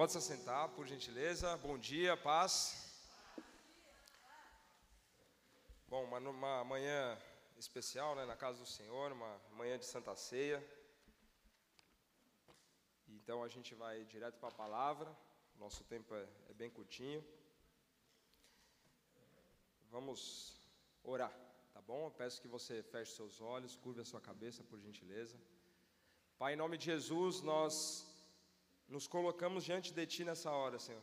Pode se assentar, por gentileza. Bom dia, paz. Bom, uma, uma manhã especial né, na casa do Senhor, uma manhã de Santa Ceia. Então a gente vai direto para a palavra. Nosso tempo é, é bem curtinho. Vamos orar, tá bom? Eu peço que você feche seus olhos, curve a sua cabeça, por gentileza. Pai, em nome de Jesus, nós nos colocamos diante de Ti nessa hora, Senhor.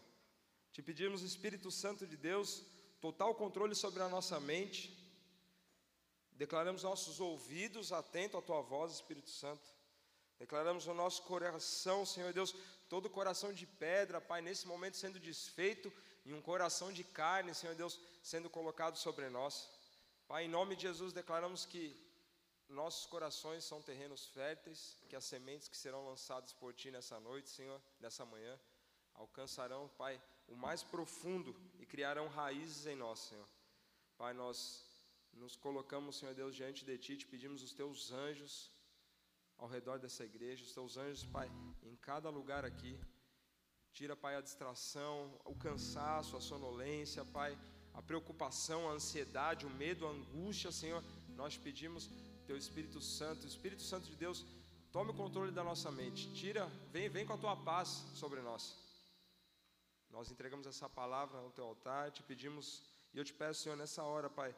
Te pedimos, Espírito Santo de Deus, total controle sobre a nossa mente. Declaramos nossos ouvidos atentos à Tua voz, Espírito Santo. Declaramos o nosso coração, Senhor Deus, todo coração de pedra, Pai, nesse momento sendo desfeito, e um coração de carne, Senhor Deus, sendo colocado sobre nós. Pai, em nome de Jesus, declaramos que nossos corações são terrenos férteis, que as sementes que serão lançadas por Ti nessa noite, Senhor, nessa manhã, alcançarão, Pai, o mais profundo e criarão raízes em nós, Senhor. Pai, nós nos colocamos, Senhor Deus, diante de Ti, te pedimos os Teus anjos ao redor dessa igreja, os Teus anjos, Pai, em cada lugar aqui. Tira, Pai, a distração, o cansaço, a sonolência, Pai, a preocupação, a ansiedade, o medo, a angústia, Senhor. Nós pedimos teu Espírito Santo, Espírito Santo de Deus, tome o controle da nossa mente, tira, vem, vem com a tua paz sobre nós. Nós entregamos essa palavra no teu altar, te pedimos, e eu te peço, Senhor, nessa hora, Pai,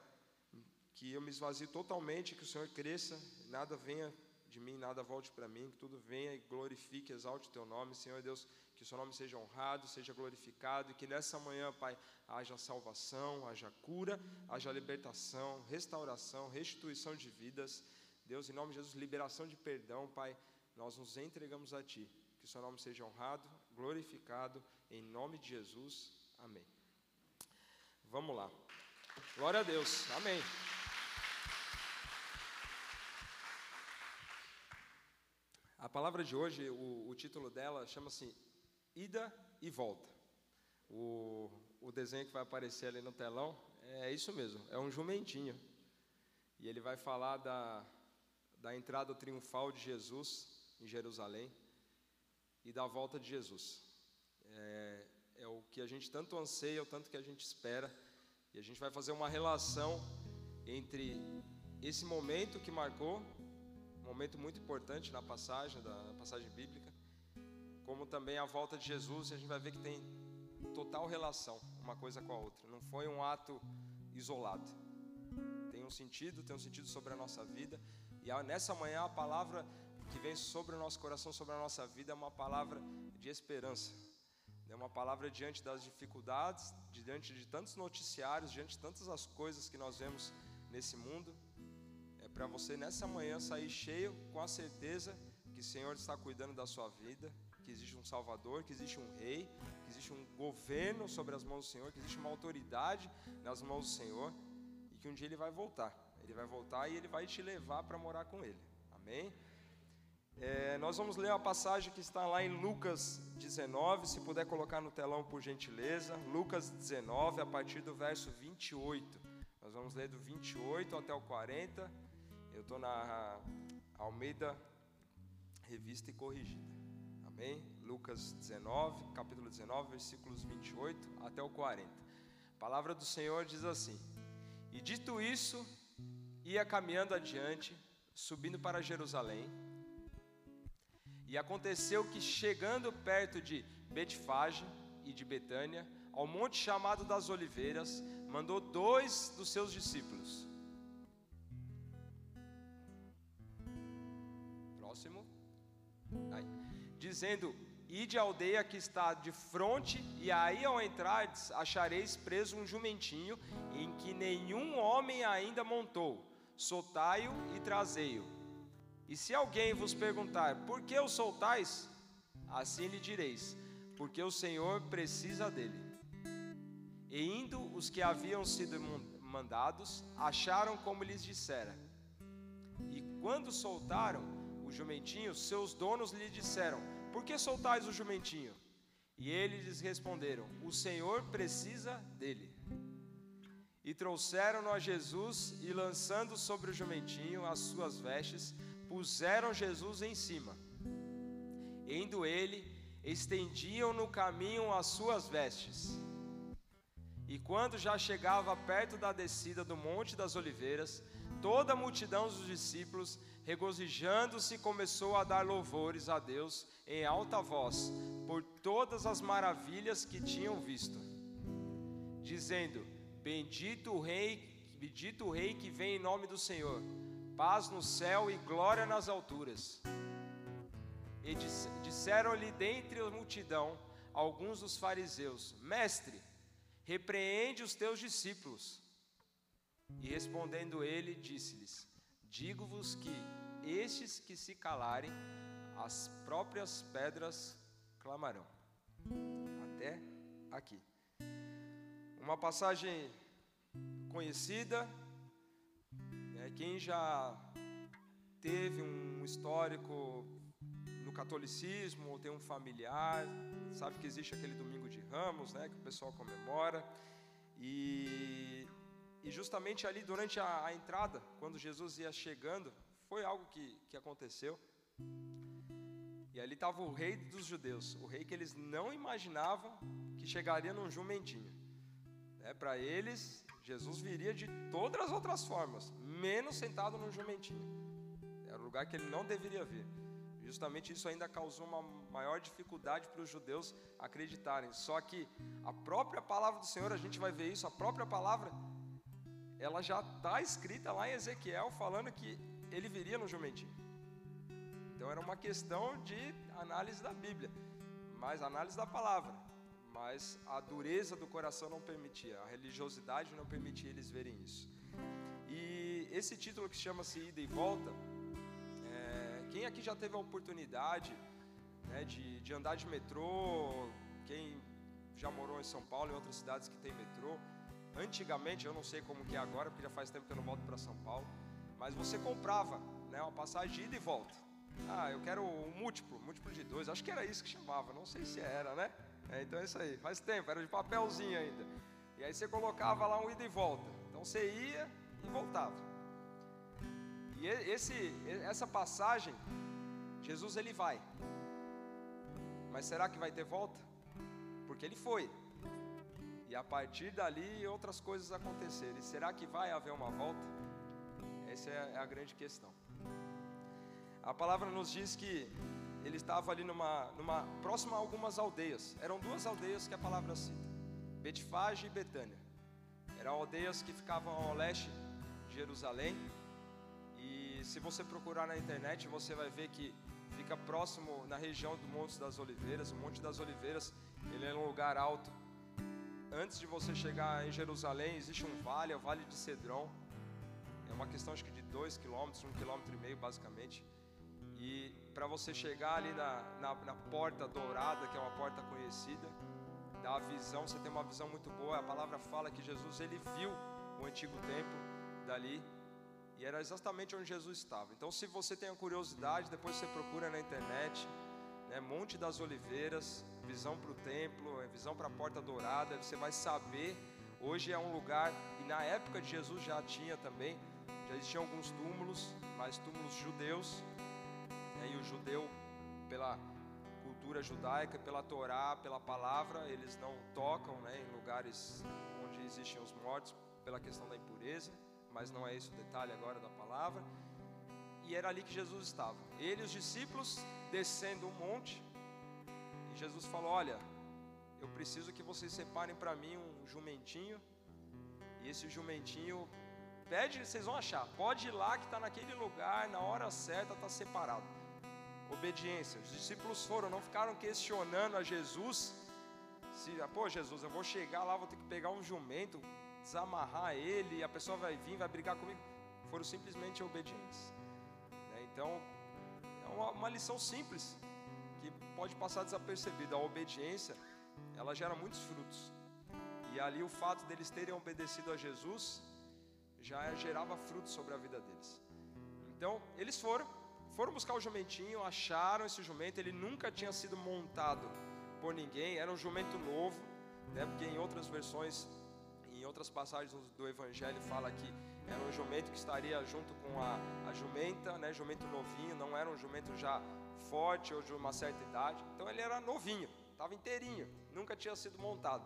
que eu me esvazie totalmente, que o Senhor cresça, nada venha de mim, nada volte para mim, que tudo venha e glorifique, exalte o teu nome, Senhor Deus, que o seu nome seja honrado, seja glorificado, e que nessa manhã, Pai, haja salvação, haja cura, haja libertação, restauração, restituição de vidas. Deus, em nome de Jesus, liberação de perdão, Pai, nós nos entregamos a Ti. Que o seu nome seja honrado, glorificado, em nome de Jesus. Amém. Vamos lá. Glória a Deus. Amém. A palavra de hoje, o, o título dela chama-se Ida e Volta. O, o desenho que vai aparecer ali no telão é isso mesmo, é um jumentinho. E ele vai falar da, da entrada triunfal de Jesus em Jerusalém e da volta de Jesus. É, é o que a gente tanto anseia, o tanto que a gente espera. E a gente vai fazer uma relação entre esse momento que marcou momento muito importante na passagem, da passagem bíblica, como também a volta de Jesus, e a gente vai ver que tem total relação uma coisa com a outra. Não foi um ato isolado. Tem um sentido, tem um sentido sobre a nossa vida. E nessa manhã a palavra que vem sobre o nosso coração, sobre a nossa vida, é uma palavra de esperança. É uma palavra diante das dificuldades, diante de tantos noticiários, diante de tantas as coisas que nós vemos nesse mundo para você nessa manhã sair cheio com a certeza que o Senhor está cuidando da sua vida, que existe um Salvador, que existe um Rei, que existe um governo sobre as mãos do Senhor, que existe uma autoridade nas mãos do Senhor e que um dia Ele vai voltar. Ele vai voltar e Ele vai te levar para morar com Ele. Amém? É, nós vamos ler a passagem que está lá em Lucas 19, se puder colocar no telão por gentileza. Lucas 19, a partir do verso 28. Nós vamos ler do 28 até o 40. Eu estou na Almeida Revista e Corrigida. Amém? Lucas 19, capítulo 19, versículos 28 até o 40. A palavra do Senhor diz assim: E dito isso, ia caminhando adiante, subindo para Jerusalém. E aconteceu que, chegando perto de Betfage e de Betânia, ao monte chamado das Oliveiras, mandou dois dos seus discípulos dizendo: Ide à aldeia que está de frente, e aí ao entrardes achareis preso um jumentinho, em que nenhum homem ainda montou. Soltai-o e trazei-o. E se alguém vos perguntar: Por que o soltais? Assim lhe direis: Porque o Senhor precisa dele. E indo os que haviam sido mandados, acharam como lhes dissera. E quando soltaram, o jumentinho, seus donos lhe disseram: Por que soltais o jumentinho? E eles lhes responderam: O Senhor precisa dele. E trouxeram-no a Jesus e, lançando sobre o jumentinho as suas vestes, puseram Jesus em cima. Indo ele, estendiam no caminho as suas vestes. E quando já chegava perto da descida do Monte das Oliveiras, toda a multidão dos discípulos, regozijando-se, começou a dar louvores a Deus em alta voz por todas as maravilhas que tinham visto, dizendo: Bendito o Rei, bendito o Rei que vem em nome do Senhor, paz no céu e glória nas alturas. E disseram-lhe dentre a multidão alguns dos fariseus: Mestre, repreende os teus discípulos. E respondendo ele, disse-lhes: Digo-vos que estes que se calarem, as próprias pedras clamarão. Até aqui. Uma passagem conhecida, né, quem já teve um histórico no catolicismo ou tem um familiar, sabe que existe aquele domingo de ramos, né, que o pessoal comemora. E, e justamente ali durante a, a, entrada, quando Jesus ia chegando, foi algo que, que aconteceu. E ali estava o rei dos judeus, o rei que eles não imaginavam que chegaria num jumentinho. É, Para eles, Jesus viria de todas as outras formas, menos sentado num jumentinho. Era o lugar que ele não deveria vir. Justamente isso ainda causou uma maior dificuldade para os judeus acreditarem. Só que a própria palavra do Senhor, a gente vai ver isso, a própria palavra, ela já está escrita lá em Ezequiel, falando que ele viria no jumentinho. Então era uma questão de análise da Bíblia, mas análise da palavra. Mas a dureza do coração não permitia, a religiosidade não permitia eles verem isso. E esse título que chama-se Ida e Volta quem aqui já teve a oportunidade né, de, de andar de metrô? Quem já morou em São Paulo, em outras cidades que tem metrô? Antigamente, eu não sei como que é agora, porque já faz tempo que eu não volto para São Paulo, mas você comprava né, uma passagem de ida e volta. Ah, eu quero um múltiplo, múltiplo de dois, acho que era isso que chamava, não sei se era, né? É, então é isso aí, faz tempo, era de papelzinho ainda. E aí você colocava lá um ida e volta. Então você ia e voltava. E esse, essa passagem, Jesus ele vai. Mas será que vai ter volta? Porque ele foi. E a partir dali outras coisas aconteceram. E será que vai haver uma volta? Essa é a grande questão. A palavra nos diz que ele estava ali numa, numa próxima a algumas aldeias. Eram duas aldeias que a palavra cita: Betfage e Betânia. Eram aldeias que ficavam ao leste de Jerusalém se você procurar na internet, você vai ver que fica próximo na região do Monte das Oliveiras. O Monte das Oliveiras, ele é um lugar alto. Antes de você chegar em Jerusalém, existe um vale, é o Vale de Cedrão. É uma questão acho que de dois quilômetros, um quilômetro e meio basicamente. E para você chegar ali na, na, na, porta dourada, que é uma porta conhecida, dá a visão, você tem uma visão muito boa. A palavra fala que Jesus ele viu o antigo templo dali e era exatamente onde Jesus estava. Então, se você tem a curiosidade, depois você procura na internet, né, Monte das Oliveiras, visão para o templo, é visão para a Porta Dourada, você vai saber. Hoje é um lugar, e na época de Jesus já tinha também, já existiam alguns túmulos, mas túmulos judeus, né, e o judeu, pela cultura judaica, pela Torá, pela palavra, eles não tocam né, em lugares onde existem os mortos, pela questão da impureza mas não é esse o detalhe agora da palavra. E era ali que Jesus estava. Ele e os discípulos descendo um monte. Jesus falou: Olha, eu preciso que vocês separem para mim um jumentinho. E esse jumentinho, pede, vocês vão achar. Pode ir lá que está naquele lugar, na hora certa, está separado. Obediência. Os discípulos foram, não ficaram questionando a Jesus. Se, pô, Jesus, eu vou chegar lá, vou ter que pegar um jumento desamarrar ele, a pessoa vai vir, vai brigar comigo. Foram simplesmente obedientes. Né? Então, é uma lição simples que pode passar desapercebida. A obediência, ela gera muitos frutos. E ali o fato deles terem obedecido a Jesus já gerava frutos sobre a vida deles. Então, eles foram, foram buscar o jumentinho, acharam esse jumento, ele nunca tinha sido montado por ninguém, era um jumento novo, né? porque em outras versões em outras passagens do Evangelho fala que era um jumento que estaria junto com a, a jumenta, né, jumento novinho, não era um jumento já forte ou de uma certa idade. Então ele era novinho, estava inteirinho, nunca tinha sido montado.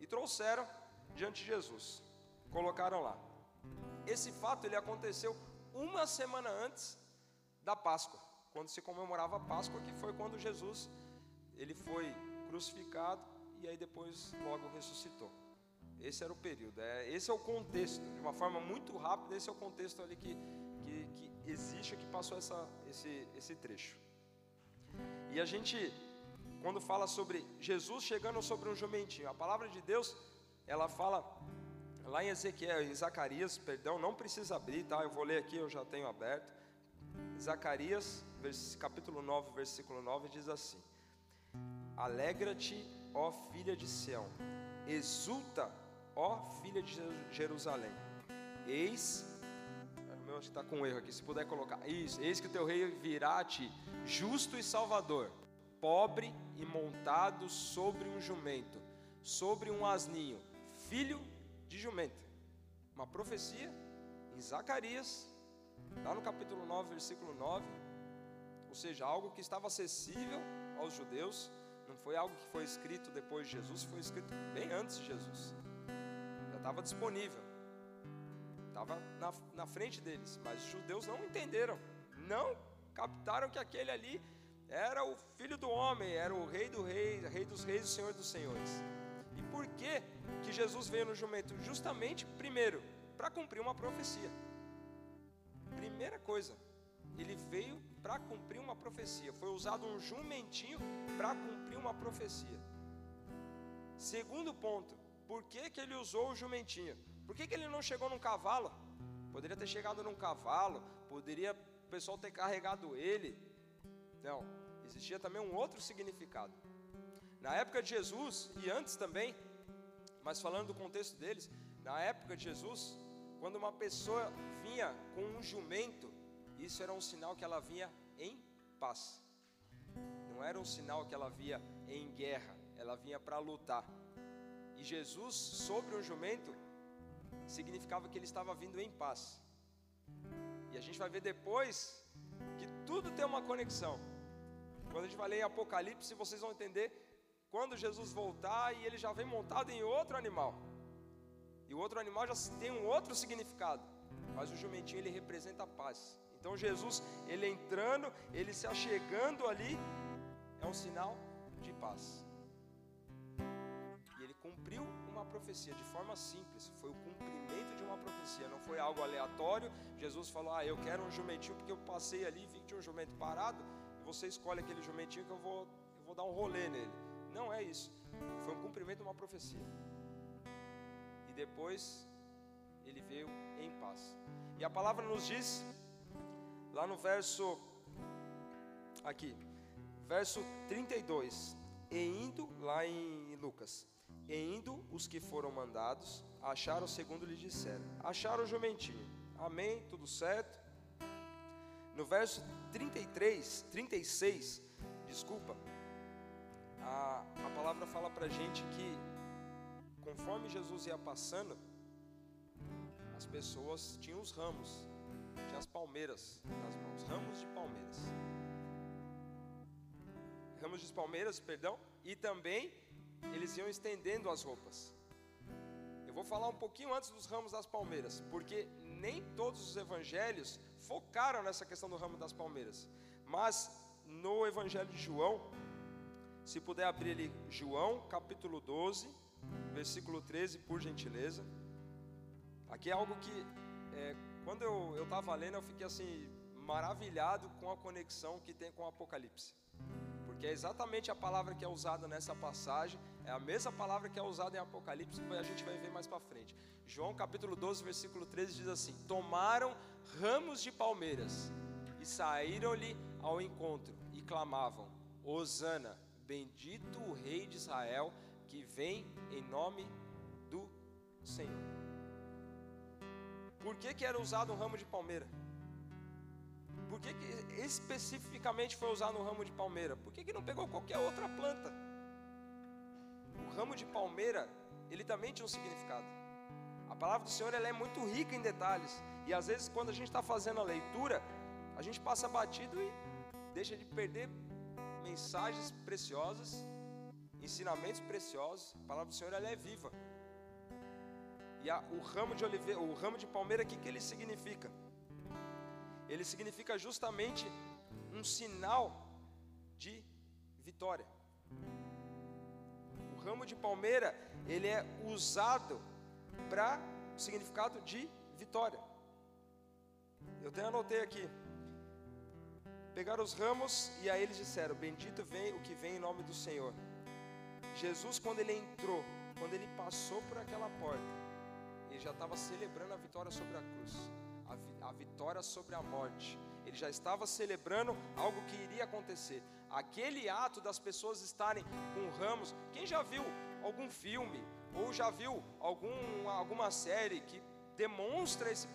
E trouxeram diante de Jesus, colocaram lá. Esse fato ele aconteceu uma semana antes da Páscoa, quando se comemorava a Páscoa, que foi quando Jesus ele foi crucificado e aí depois logo ressuscitou. Esse era o período, é, esse é o contexto, de uma forma muito rápida, esse é o contexto ali que, que, que existe, que passou essa, esse, esse trecho. E a gente, quando fala sobre Jesus chegando sobre um jumentinho, a palavra de Deus, ela fala lá em Ezequiel, em Zacarias, perdão, não precisa abrir, tá? Eu vou ler aqui, eu já tenho aberto. Zacarias, capítulo 9, versículo 9, diz assim: Alegra-te, ó filha de Sião, exulta, ó filha de Jerusalém. Eis, o meu acho que está com um erro aqui, se puder colocar, isso, eis que o teu rei virá a ti, justo e salvador, pobre e montado sobre um jumento, sobre um asninho, filho de jumento. Uma profecia em Zacarias, lá no capítulo 9, versículo 9, ou seja, algo que estava acessível aos judeus, não foi algo que foi escrito depois de Jesus, foi escrito bem antes de Jesus, já estava disponível, estava na, na frente deles, mas os judeus não entenderam, não captaram que aquele ali era o filho do homem, era o rei do rei, rei dos reis, o senhor dos senhores. E por que que Jesus veio no jumento? Justamente, primeiro, para cumprir uma profecia. Primeira coisa, ele veio para cumprir uma profecia. Foi usado um jumentinho para cumprir uma profecia. Segundo ponto, por que, que ele usou o jumentinho? Por que, que ele não chegou num cavalo? Poderia ter chegado num cavalo, poderia pessoal ter carregado ele. Não, existia também um outro significado. Na época de Jesus e antes também, mas falando do contexto deles, na época de Jesus, quando uma pessoa vinha com um jumento, isso era um sinal que ela vinha em paz. Não era um sinal que ela vinha em guerra, ela vinha para lutar. E Jesus sobre um jumento significava que ele estava vindo em paz. E a gente vai ver depois que tudo tem uma conexão. Quando a gente vai ler Apocalipse, vocês vão entender quando Jesus voltar e ele já vem montado em outro animal. E o outro animal já tem um outro significado. Mas o jumentinho ele representa a paz. Então Jesus, ele entrando, ele se achegando ali, é um sinal de paz. E ele cumpriu profecia de forma simples, foi o cumprimento de uma profecia, não foi algo aleatório. Jesus falou: Ah, eu quero um jumentinho porque eu passei ali, vi que tinha um jumento parado, e você escolhe aquele jumentinho que eu vou, eu vou dar um rolê nele. Não é isso, foi um cumprimento de uma profecia. E depois ele veio em paz. E a palavra nos diz lá no verso aqui, verso 32, e indo lá em Lucas, e indo os que foram mandados, acharam segundo lhe disseram, acharam o jumentinho, amém, tudo certo. No verso 33, 36, desculpa, a, a palavra fala para gente que conforme Jesus ia passando, as pessoas tinham os ramos, tinha as palmeiras nas mãos, ramos de palmeiras. Ramos de palmeiras, perdão, e também eles iam estendendo as roupas. Eu vou falar um pouquinho antes dos ramos das palmeiras, porque nem todos os evangelhos focaram nessa questão do ramo das palmeiras. Mas no evangelho de João, se puder abrir ali, João capítulo 12, versículo 13, por gentileza. Aqui é algo que é, quando eu estava lendo, eu fiquei assim, maravilhado com a conexão que tem com o Apocalipse. Porque é exatamente a palavra que é usada nessa passagem, é a mesma palavra que é usada em Apocalipse, a gente vai ver mais para frente. João capítulo 12, versículo 13 diz assim: Tomaram ramos de palmeiras e saíram-lhe ao encontro e clamavam: Hosana, bendito o Rei de Israel que vem em nome do Senhor. Por que, que era usado um ramo de palmeira? Por que, que especificamente foi usado um ramo de palmeira? Por que, que não pegou qualquer outra planta? O ramo de palmeira, ele também tinha um significado. A palavra do Senhor ela é muito rica em detalhes. E às vezes, quando a gente está fazendo a leitura, a gente passa batido e deixa de perder mensagens preciosas, ensinamentos preciosos. A palavra do Senhor ela é viva. E a, o ramo de oliveira, o ramo de palmeira, o que, que ele significa? Ele significa justamente um sinal de vitória. Ramo de palmeira, ele é usado para o significado de vitória. Eu tenho anotei aqui. Pegaram os ramos e aí eles disseram: Bendito vem o que vem em nome do Senhor. Jesus, quando ele entrou, quando ele passou por aquela porta, ele já estava celebrando a vitória sobre a cruz, a, vi, a vitória sobre a morte. Ele já estava celebrando algo que iria acontecer. Aquele ato das pessoas estarem com ramos. Quem já viu algum filme ou já viu algum, alguma série que demonstra esse,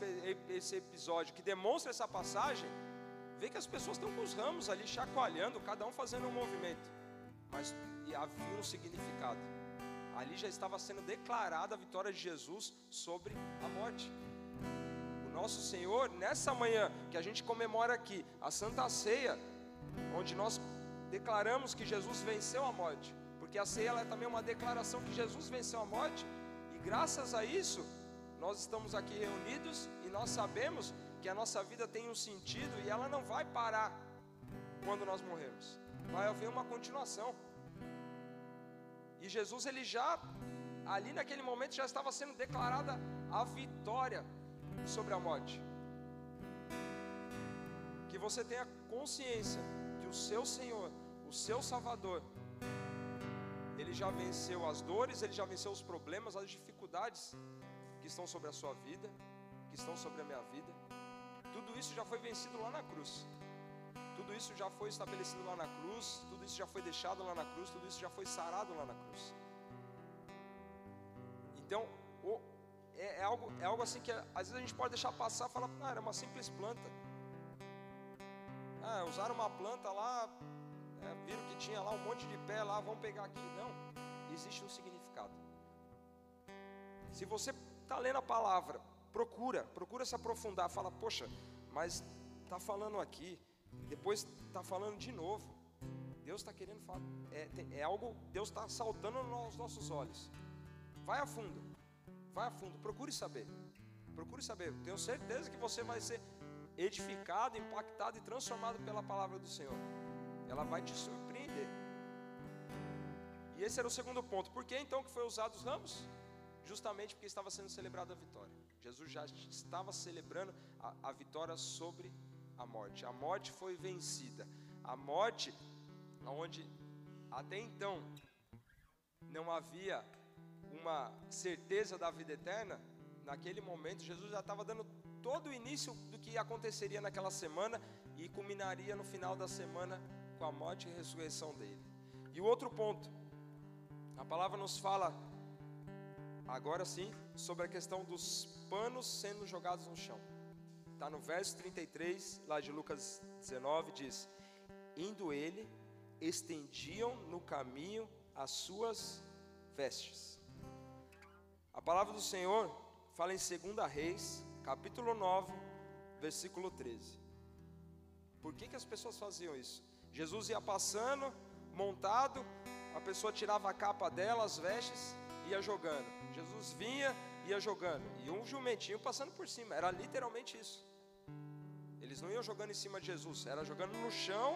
esse episódio, que demonstra essa passagem? Vê que as pessoas estão com os ramos ali chacoalhando, cada um fazendo um movimento. Mas havia um significado. Ali já estava sendo declarada a vitória de Jesus sobre a morte. O nosso Senhor, nessa manhã que a gente comemora aqui a Santa Ceia, onde nós declaramos que Jesus venceu a morte, porque a ceia é também uma declaração que Jesus venceu a morte, e graças a isso, nós estamos aqui reunidos e nós sabemos que a nossa vida tem um sentido e ela não vai parar quando nós morrermos, vai haver uma continuação. E Jesus, ele já, ali naquele momento, já estava sendo declarada a vitória sobre a morte. Que você tenha consciência o seu Senhor, o seu Salvador, ele já venceu as dores, ele já venceu os problemas, as dificuldades que estão sobre a sua vida, que estão sobre a minha vida. Tudo isso já foi vencido lá na cruz. Tudo isso já foi estabelecido lá na cruz, tudo isso já foi deixado lá na cruz, tudo isso já foi sarado lá na cruz. Então, é, é, algo, é algo assim que às vezes a gente pode deixar passar e falar, ah, era uma simples planta. Ah, usaram uma planta lá, é, viram que tinha lá um monte de pé lá, vamos pegar aqui. Não, existe um significado. Se você está lendo a palavra, procura, procura se aprofundar, fala, poxa, mas está falando aqui, depois está falando de novo. Deus está querendo falar. É, é algo, Deus está saltando nos nossos olhos. Vai a fundo. Vai a fundo. Procure saber. Procure saber. Tenho certeza que você vai ser edificado, impactado e transformado pela palavra do Senhor. Ela vai te surpreender. E esse era o segundo ponto. Por que então que foi usado os ramos? Justamente porque estava sendo celebrada a vitória. Jesus já estava celebrando a, a vitória sobre a morte. A morte foi vencida. A morte, onde até então não havia uma certeza da vida eterna, naquele momento Jesus já estava dando todo o início do que aconteceria naquela semana e culminaria no final da semana com a morte e ressurreição dele. E o outro ponto, a palavra nos fala agora sim sobre a questão dos panos sendo jogados no chão. Está no verso 33, lá de Lucas 19, diz: Indo ele, estendiam no caminho as suas vestes. A palavra do Senhor fala em 2 Reis, capítulo 9, versículo 13. Por que, que as pessoas faziam isso? Jesus ia passando, montado, a pessoa tirava a capa dela, as vestes, ia jogando. Jesus vinha, ia jogando. E um jumentinho passando por cima. Era literalmente isso. Eles não iam jogando em cima de Jesus, era jogando no chão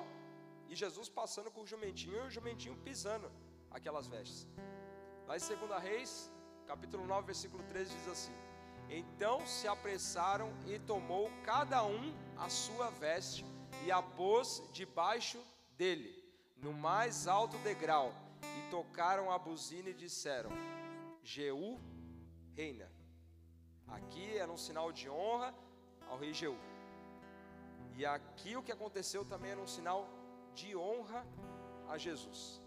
e Jesus passando com o jumentinho e o jumentinho pisando aquelas vestes. Lá em 2 Reis, capítulo 9, versículo 13 diz assim: Então se apressaram e tomou cada um a sua veste e a pôs debaixo dele, no mais alto degrau, e tocaram a buzina e disseram: Jeú reina. Aqui era um sinal de honra ao rei Jeú. E aqui o que aconteceu também era um sinal de honra a Jesus.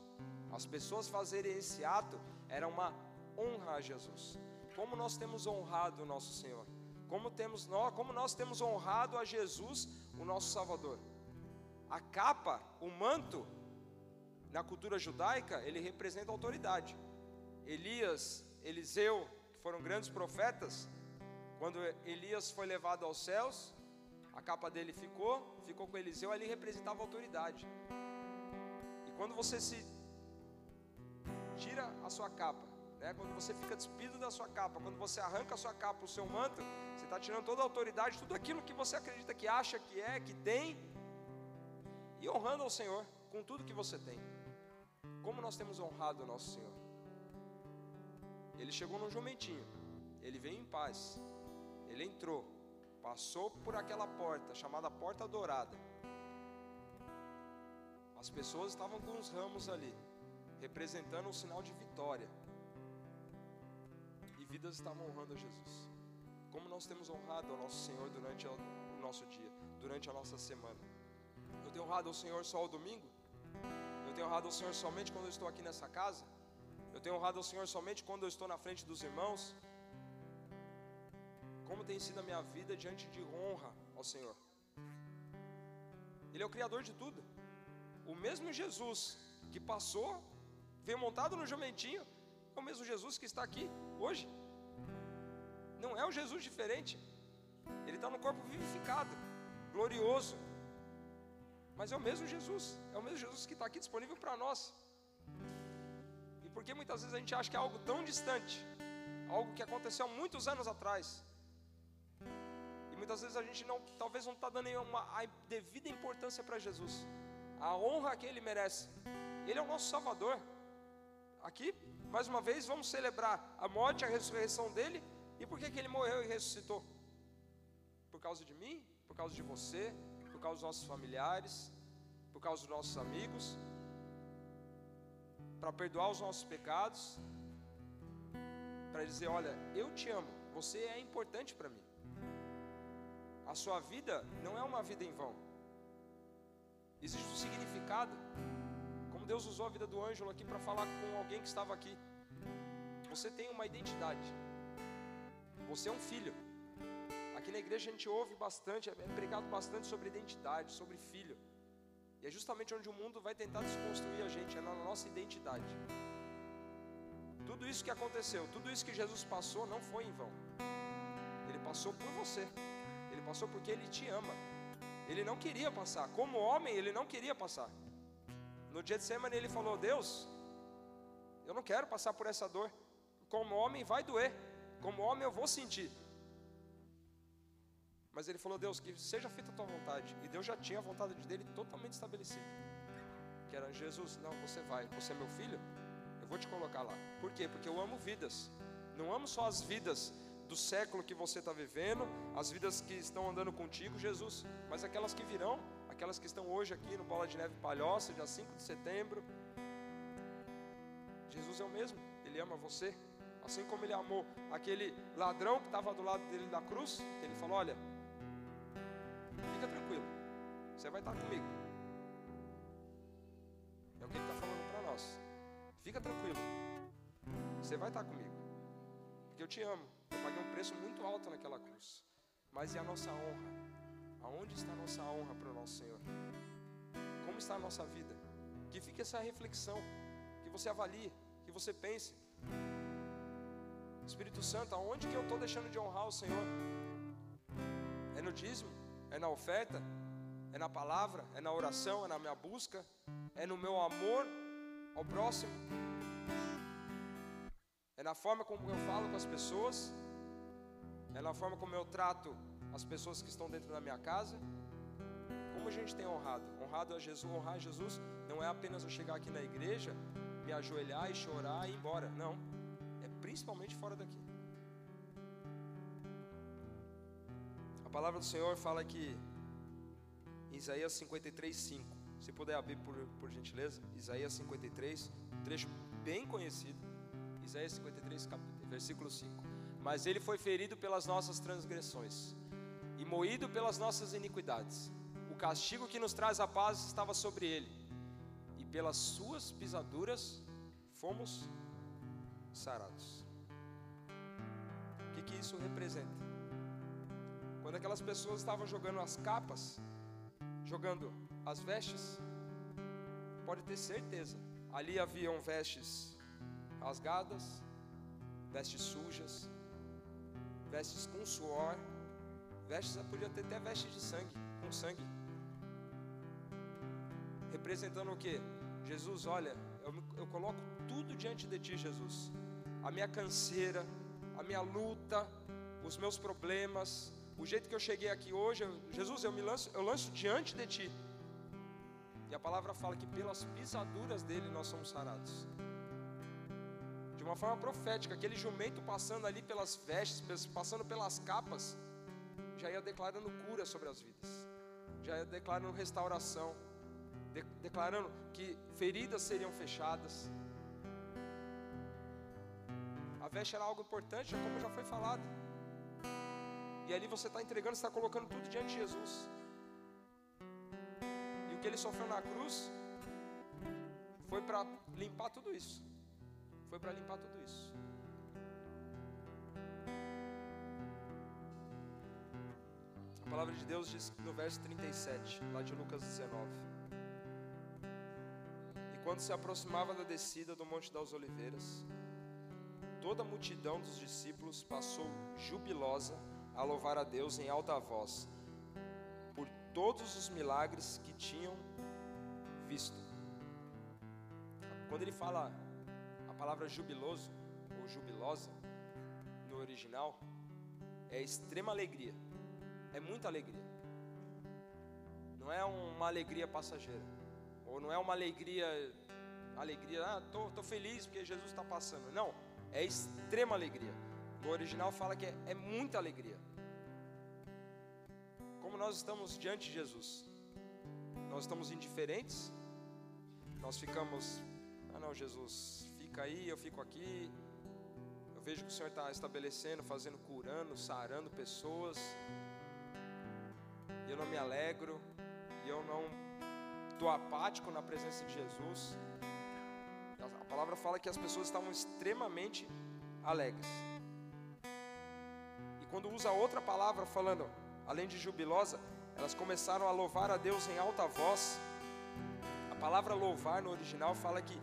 As pessoas fazerem esse ato era uma honra a Jesus. Como nós temos honrado o nosso Senhor? Como temos nós, como nós temos honrado a Jesus, o nosso Salvador? A capa, o manto, na cultura judaica, ele representa autoridade. Elias, Eliseu, foram grandes profetas, quando Elias foi levado aos céus, A capa dele ficou, ficou com Eliseu, ali representava autoridade. E quando você se tira a sua capa, né? quando você fica despido da sua capa, quando você arranca a sua capa, o seu manto, você está tirando toda a autoridade, tudo aquilo que você acredita que acha que é, que tem, e honrando ao Senhor com tudo que você tem. Como nós temos honrado o nosso Senhor? Ele chegou num jumentinho, ele veio em paz, ele entrou, passou por aquela porta chamada Porta Dourada. As pessoas estavam com os ramos ali, representando um sinal de vitória. Vidas estavam honrando a Jesus. Como nós temos honrado ao nosso Senhor durante o nosso dia, durante a nossa semana. Eu tenho honrado ao Senhor só ao domingo? Eu tenho honrado ao Senhor somente quando eu estou aqui nessa casa? Eu tenho honrado ao Senhor somente quando eu estou na frente dos irmãos? como tem sido a minha vida diante de honra ao Senhor. Ele é o Criador de tudo. O mesmo Jesus que passou, veio montado no jumentinho, é o mesmo Jesus que está aqui hoje. Não é um Jesus diferente. Ele está no corpo vivificado, glorioso. Mas é o mesmo Jesus, é o mesmo Jesus que está aqui disponível para nós. E porque muitas vezes a gente acha que é algo tão distante, algo que aconteceu há muitos anos atrás, muitas vezes a gente não, talvez não está dando uma, a devida importância para Jesus, a honra que Ele merece. Ele é o nosso Salvador. Aqui, mais uma vez, vamos celebrar a morte e a ressurreição dele. E por que, que ele morreu e ressuscitou? Por causa de mim, por causa de você, por causa dos nossos familiares, por causa dos nossos amigos, para perdoar os nossos pecados, para dizer: Olha, eu te amo, você é importante para mim. A sua vida não é uma vida em vão. Existe um significado. Como Deus usou a vida do Ângelo aqui para falar com alguém que estava aqui. Você tem uma identidade. Você é um filho. Aqui na igreja a gente ouve bastante, é pregado bastante sobre identidade, sobre filho. E é justamente onde o mundo vai tentar desconstruir a gente, é na nossa identidade. Tudo isso que aconteceu, tudo isso que Jesus passou não foi em vão. Ele passou por você. Ele passou porque Ele te ama. Ele não queria passar. Como homem, Ele não queria passar. No dia de semana Ele falou: Deus, eu não quero passar por essa dor. Como homem, vai doer. Como homem, eu vou sentir. Mas ele falou: Deus, que seja feita a tua vontade. E Deus já tinha a vontade dele totalmente estabelecida. Que era Jesus: Não, você vai, você é meu filho, eu vou te colocar lá. Por quê? Porque eu amo vidas. Não amo só as vidas do século que você está vivendo, as vidas que estão andando contigo, Jesus, mas aquelas que virão, aquelas que estão hoje aqui no Bola de Neve Palhoça, dia 5 de setembro. Jesus é o mesmo, Ele ama você, assim como Ele amou aquele ladrão que estava do lado dele da cruz, Ele falou: Olha, fica tranquilo, você vai estar comigo. É o que Ele está falando para nós. Fica tranquilo, você vai estar comigo, porque eu te amo. Eu paguei um preço muito alto naquela cruz. Mas e a nossa honra? Aonde está a nossa honra para o nosso Senhor? Como está a nossa vida? Que fique essa reflexão, que você avalie, que você pense. Espírito Santo, aonde que eu estou deixando de honrar o Senhor? É no dízimo? É na oferta? É na palavra? É na oração? É na minha busca? É no meu amor ao próximo? É na forma como eu falo com as pessoas? É na forma como eu trato as pessoas que estão dentro da minha casa. Como a gente tem honrado? Honrado a Jesus, honrar a Jesus não é apenas eu chegar aqui na igreja, me ajoelhar e chorar e ir embora. Não. Principalmente fora daqui. A palavra do Senhor fala que em Isaías 53, 5. Se puder abrir por, por gentileza, Isaías 53, um trecho bem conhecido. Isaías 53, versículo 5. Mas ele foi ferido pelas nossas transgressões e moído pelas nossas iniquidades. O castigo que nos traz a paz estava sobre ele, e pelas suas pisaduras fomos sarados. O que, isso representa? Quando aquelas pessoas estavam jogando as capas, jogando as vestes, pode ter certeza, ali haviam vestes rasgadas, vestes sujas, vestes com suor, Vestes podia ter até vestes de sangue, com sangue. Representando o que? Jesus, olha, eu, eu coloco tudo diante de ti, Jesus. A minha canseira, a minha luta, os meus problemas, o jeito que eu cheguei aqui hoje, Jesus, eu me lanço, eu lanço diante de ti. E a palavra fala que pelas pisaduras dele nós somos sarados. De uma forma profética, aquele jumento passando ali pelas vestes, passando pelas capas, já ia declarando cura sobre as vidas, já ia declarando restauração, de, declarando que feridas seriam fechadas. Veste era algo importante, como já foi falado. E ali você está entregando, está colocando tudo diante de Jesus que ele sofreu na cruz foi para limpar tudo isso. Foi para limpar tudo isso. A palavra de Deus diz no verso 37, lá de Lucas 19. E quando se aproximava da descida do Monte das Oliveiras, toda a multidão dos discípulos passou jubilosa a louvar a Deus em alta voz todos os milagres que tinham visto. Quando ele fala a palavra jubiloso ou jubilosa no original, é extrema alegria, é muita alegria. Não é uma alegria passageira, ou não é uma alegria, alegria, ah, tô, tô feliz porque Jesus está passando. Não, é extrema alegria. No original fala que é, é muita alegria nós estamos diante de Jesus? Nós estamos indiferentes? Nós ficamos, ah não, Jesus, fica aí, eu fico aqui. Eu vejo que o Senhor está estabelecendo, fazendo, curando, sarando pessoas. E eu não me alegro, e eu não estou apático na presença de Jesus. Palavra fala que as pessoas estavam extremamente alegres. E quando usa outra palavra falando, além de jubilosa, elas começaram a louvar a Deus em alta voz. A palavra louvar no original fala que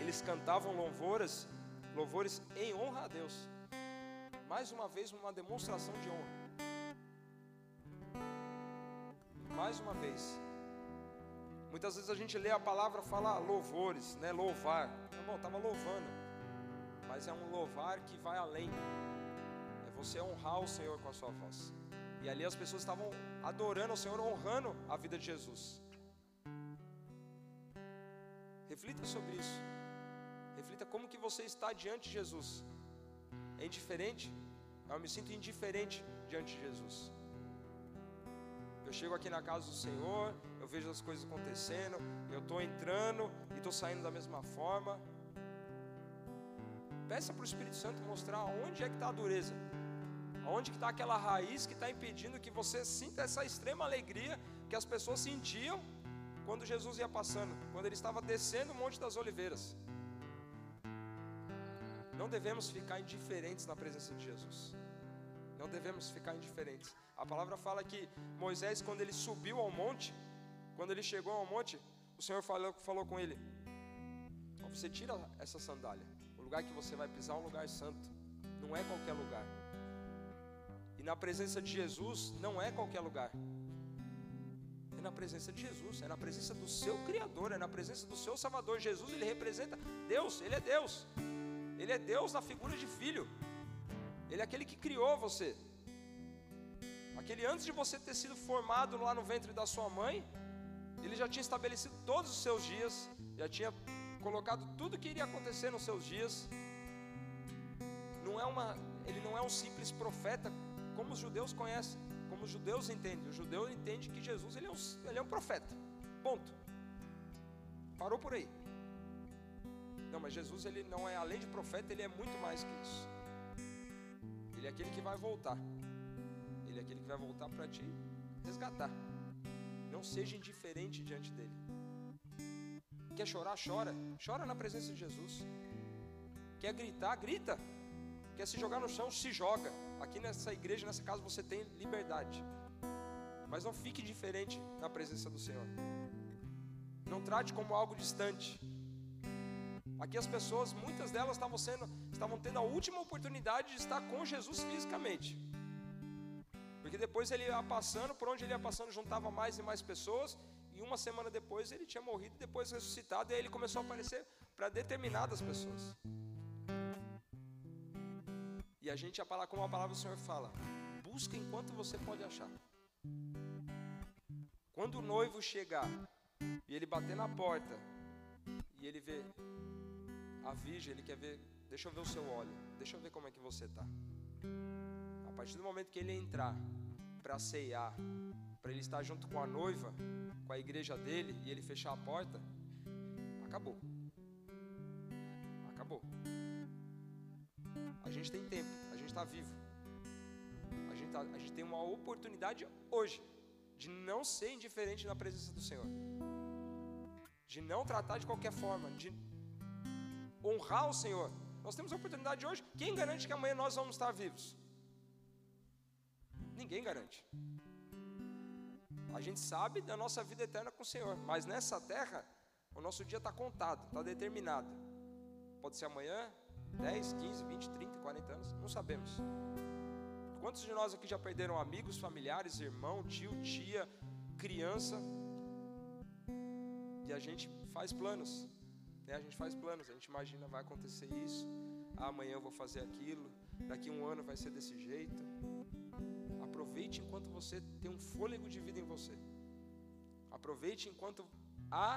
eles cantavam louvores, louvores em honra a Deus. Mais uma vez, uma demonstração de honra. Mais uma vez. Muitas vezes a gente lê a palavra fala louvores, né? Louvar. Tá bom, estava louvando. Mas é um louvar que vai além. É você honrar o Senhor com a sua voz. E ali as pessoas estavam adorando ao Senhor, honrando a vida de Jesus. Reflita sobre isso. Reflita como que você está diante de Jesus. É indiferente? Eu me sinto indiferente diante de Jesus. Eu chego aqui na casa do Senhor, eu vejo as coisas acontecendo, eu estou entrando e estou saindo da mesma forma. Peça para o Espírito Santo mostrar onde é que está a dureza. Onde que está aquela raiz que está impedindo que você sinta essa extrema alegria que as pessoas sentiam quando Jesus ia passando, quando ele estava descendo o Monte das Oliveiras? Não devemos ficar indiferentes na presença de Jesus. Não devemos ficar indiferentes. A palavra fala que Moisés, quando ele subiu ao monte, quando ele chegou ao monte, o Senhor falou, falou com ele: Você tira essa sandália. O lugar que você vai pisar é um lugar santo, não é qualquer lugar. E na presença de Jesus não é qualquer lugar. É na presença de Jesus, é na presença do seu Criador, é na presença do seu Salvador. Jesus, ele representa Deus, ele é Deus. Ele é Deus na figura de filho. Ele é aquele que criou você. Aquele antes de você ter sido formado lá no ventre da sua mãe, ele já tinha estabelecido todos os seus dias, já tinha colocado tudo que iria acontecer nos seus dias. Não é uma, ele não é um simples profeta como os judeus conhecem, como os judeus entendem. O judeu entende que Jesus ele é, um, ele é um profeta. Ponto. Parou por aí. Não, mas Jesus ele não é além de profeta, ele é muito mais que isso. Ele é aquele que vai voltar. Ele é aquele que vai voltar para te resgatar. Não seja indiferente diante dele. Quer chorar? Chora. Chora na presença de Jesus. Quer gritar? Grita. Quer se jogar no chão? Se joga. Aqui nessa igreja, nessa casa, você tem liberdade. Mas não fique diferente na presença do Senhor. Não trate como algo distante. Aqui as pessoas, muitas delas estavam sendo, estavam tendo a última oportunidade de estar com Jesus fisicamente. Porque depois ele ia passando, por onde ele ia passando, juntava mais e mais pessoas, e uma semana depois ele tinha morrido, depois ressuscitado, e aí ele começou a aparecer para determinadas pessoas. E a gente, como a palavra do Senhor fala, busca enquanto você pode achar. Quando o noivo chegar e ele bater na porta e ele vê a virgem, ele quer ver, deixa eu ver o seu óleo, deixa eu ver como é que você está. A partir do momento que ele entrar para ceiar, para ele estar junto com a noiva, com a igreja dele e ele fechar a porta, acabou. Acabou. A gente tem tempo, a gente está vivo. A gente, tá, a gente tem uma oportunidade hoje de não ser indiferente na presença do Senhor, de não tratar de qualquer forma, de honrar o Senhor. Nós temos a oportunidade hoje. Quem garante que amanhã nós vamos estar vivos? Ninguém garante. A gente sabe da nossa vida eterna com o Senhor, mas nessa terra, o nosso dia está contado, está determinado. Pode ser amanhã, 10, 15, 20, 30, 40 anos, não sabemos. Quantos de nós aqui já perderam amigos, familiares, irmão, tio, tia, criança? E a gente faz planos, né? A gente faz planos, a gente imagina vai acontecer isso, ah, amanhã eu vou fazer aquilo, daqui um ano vai ser desse jeito. Aproveite enquanto você tem um fôlego de vida em você. Aproveite enquanto há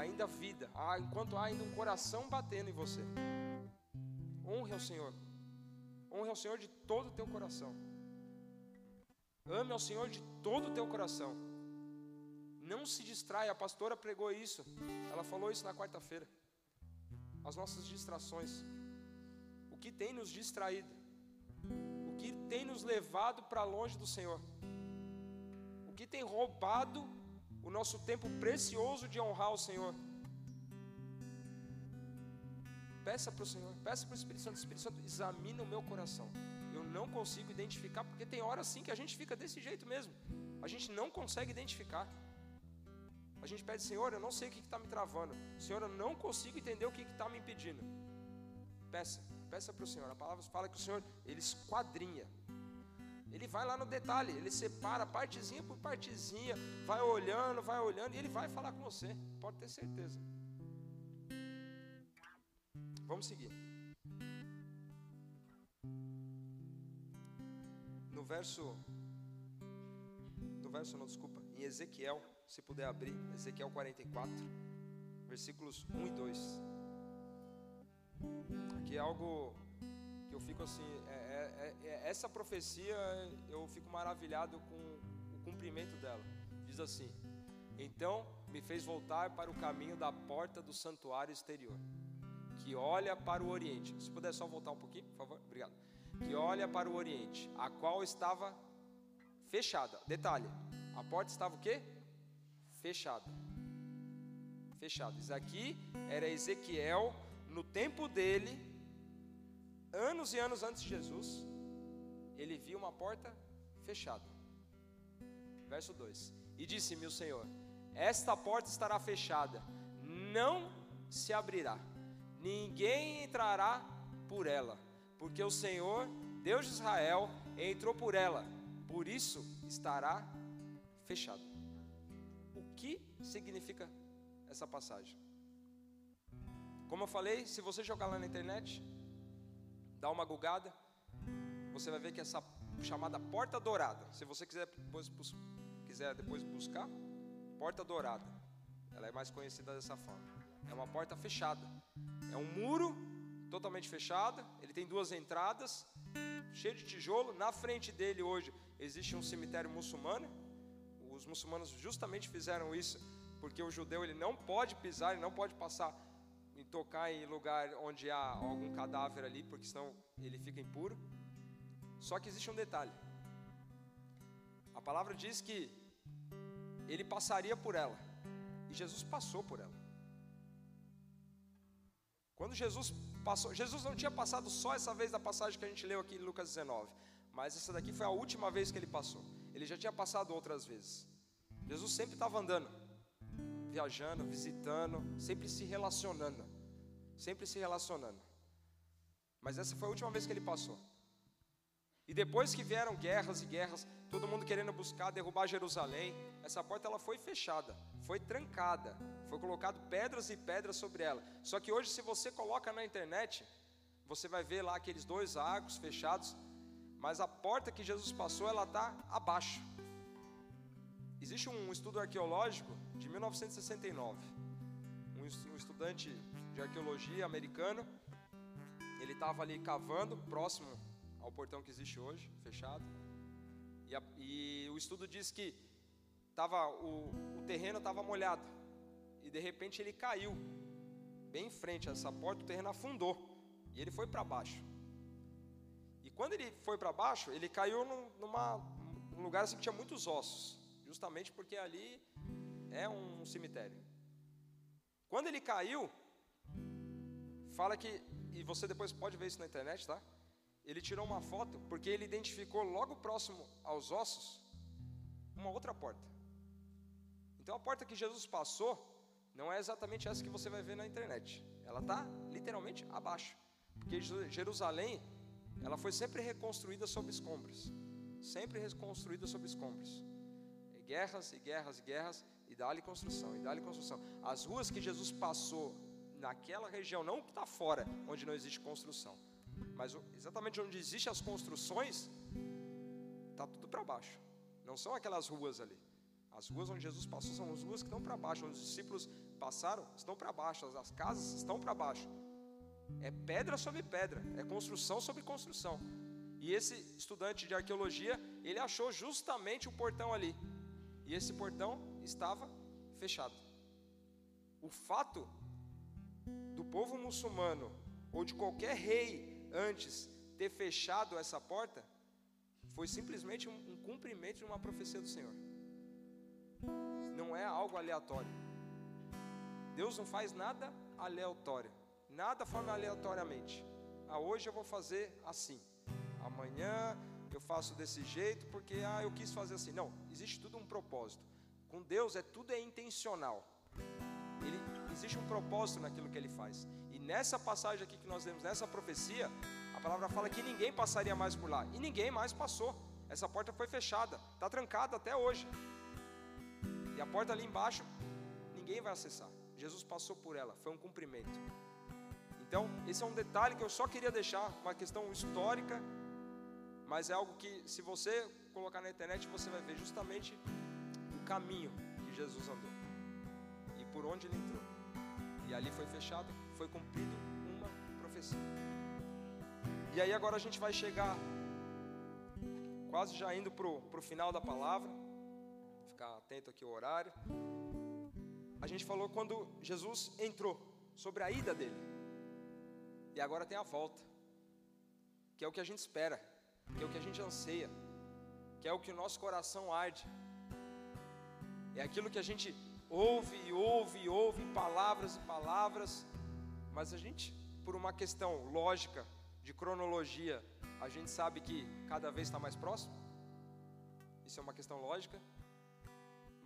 ainda vida, há, enquanto há ainda um coração batendo em você. Honre ao Senhor. Honre ao Senhor de todo o teu coração. Ame ao Senhor de todo o teu coração. Não se distraia, a pastora pregou isso. Ela falou isso na quarta-feira. As nossas distrações. O que tem nos distraído? Tem nos levado para longe do Senhor? O que tem roubado o nosso tempo precioso de honrar o Senhor? Peça para o Senhor, peça para o Espírito Santo, Espírito Santo, examina o meu coração. Eu não consigo identificar, porque tem horas sim que a gente fica desse jeito mesmo. A gente não consegue identificar. A gente pede, Senhor, eu não sei o que está me travando. Senhor, eu não consigo entender o que está me impedindo. Peça, peça para o Senhor. A palavra fala que o Senhor, ele esquadrinha. Ele vai lá no detalhe, ele separa partezinha por partezinha, vai olhando, vai olhando, e ele vai falar com você, pode ter certeza. Vamos seguir. No verso. No verso, não, desculpa. Em Ezequiel, se puder abrir, Ezequiel 44, versículos 1 e 2. Aqui é algo que eu fico assim. É, é, é, é, essa profecia eu fico maravilhado com o cumprimento dela. Diz assim: Então me fez voltar para o caminho da porta do santuário exterior que olha para o Oriente. Se puder só voltar um pouquinho, por favor, obrigado. Que olha para o Oriente, a qual estava fechada. Detalhe: a porta estava o quê? Fechada. Fechada. Isso aqui era Ezequiel no tempo dele, anos e anos antes de Jesus. Ele viu uma porta fechada. Verso 2: E disse-me o Senhor: Esta porta estará fechada, não se abrirá ninguém entrará por ela, porque o Senhor, Deus de Israel, entrou por ela, por isso estará fechado. O que significa essa passagem? Como eu falei, se você jogar lá na internet, dá uma gugada, você vai ver que essa chamada porta dourada, se você quiser depois, quiser depois buscar, porta dourada, ela é mais conhecida dessa forma. É uma porta fechada. É um muro totalmente fechado. Ele tem duas entradas, cheio de tijolo. Na frente dele hoje existe um cemitério muçulmano. Os muçulmanos justamente fizeram isso porque o judeu ele não pode pisar, ele não pode passar tocar em lugar onde há algum cadáver ali, porque senão ele fica impuro. Só que existe um detalhe. A palavra diz que ele passaria por ela. E Jesus passou por ela. Quando Jesus passou, Jesus não tinha passado só essa vez da passagem que a gente leu aqui em Lucas 19, mas essa daqui foi a última vez que ele passou. Ele já tinha passado outras vezes. Jesus sempre estava andando, viajando, visitando, sempre se relacionando, sempre se relacionando. Mas essa foi a última vez que ele passou. E depois que vieram guerras e guerras, todo mundo querendo buscar derrubar Jerusalém, essa porta ela foi fechada, foi trancada, foi colocado pedras e pedras sobre ela. Só que hoje, se você coloca na internet, você vai ver lá aqueles dois arcos fechados, mas a porta que Jesus passou, ela está abaixo. Existe um estudo arqueológico de 1969. Um estudante de arqueologia americano, ele estava ali cavando próximo ao portão que existe hoje, fechado. E, a, e o estudo diz que tava, o, o terreno estava molhado. E de repente ele caiu, bem em frente a essa porta, o terreno afundou. E ele foi para baixo. E quando ele foi para baixo, ele caiu num, numa, num lugar assim que tinha muitos ossos. Justamente porque ali é um cemitério. Quando ele caiu, fala que, e você depois pode ver isso na internet, tá? ele tirou uma foto porque ele identificou logo próximo aos ossos uma outra porta. Então a porta que Jesus passou não é exatamente essa que você vai ver na internet. Ela está literalmente abaixo, porque Jerusalém ela foi sempre reconstruída sob escombros, sempre reconstruída sob escombros. Guerras e guerras e guerras e dá-lhe construção e dá-lhe construção. As ruas que Jesus passou naquela região, não que está fora, onde não existe construção mas exatamente onde existem as construções, está tudo para baixo. Não são aquelas ruas ali. As ruas onde Jesus passou são as ruas que estão para baixo. Onde os discípulos passaram, estão para baixo. As casas estão para baixo. É pedra sobre pedra. É construção sobre construção. E esse estudante de arqueologia, ele achou justamente o portão ali. E esse portão estava fechado. O fato povo muçulmano ou de qualquer rei antes ter fechado essa porta foi simplesmente um, um cumprimento de uma profecia do Senhor. Não é algo aleatório. Deus não faz nada aleatório, nada forma aleatoriamente. Ah, hoje eu vou fazer assim, amanhã eu faço desse jeito porque ah, eu quis fazer assim. Não, existe tudo um propósito. Com Deus é tudo é intencional. Ele existe um propósito naquilo que ele faz nessa passagem aqui que nós lemos, nessa profecia, a palavra fala que ninguém passaria mais por lá. E ninguém mais passou. Essa porta foi fechada, está trancada até hoje. E a porta ali embaixo, ninguém vai acessar. Jesus passou por ela, foi um cumprimento. Então, esse é um detalhe que eu só queria deixar, uma questão histórica, mas é algo que, se você colocar na internet, você vai ver justamente o caminho que Jesus andou e por onde ele entrou. E ali foi fechado foi cumprido uma profecia. E aí agora a gente vai chegar quase já indo para o final da palavra. Ficar atento aqui ao horário. A gente falou quando Jesus entrou, sobre a ida dele. E agora tem a volta. Que é o que a gente espera, que é o que a gente anseia, que é o que o nosso coração arde. É aquilo que a gente ouve ouve ouve, palavras e palavras, mas a gente, por uma questão lógica, de cronologia, a gente sabe que cada vez está mais próximo. Isso é uma questão lógica.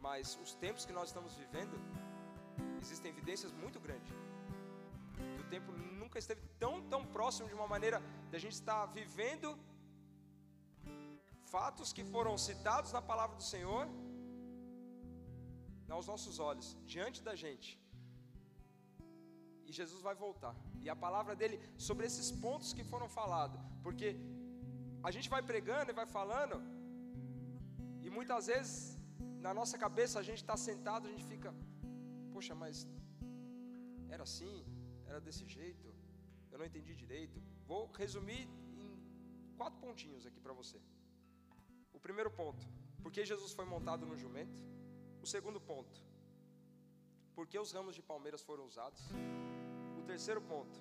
Mas os tempos que nós estamos vivendo, existem evidências muito grandes. O tempo nunca esteve tão, tão próximo de uma maneira de a gente estar vivendo fatos que foram citados na palavra do Senhor aos nossos olhos, diante da gente e Jesus vai voltar. E a palavra dele sobre esses pontos que foram falados, porque a gente vai pregando e vai falando, e muitas vezes na nossa cabeça a gente está sentado, a gente fica, poxa, mas era assim, era desse jeito, eu não entendi direito. Vou resumir em quatro pontinhos aqui para você. O primeiro ponto, porque Jesus foi montado no jumento. O segundo ponto, porque os ramos de palmeiras foram usados terceiro ponto.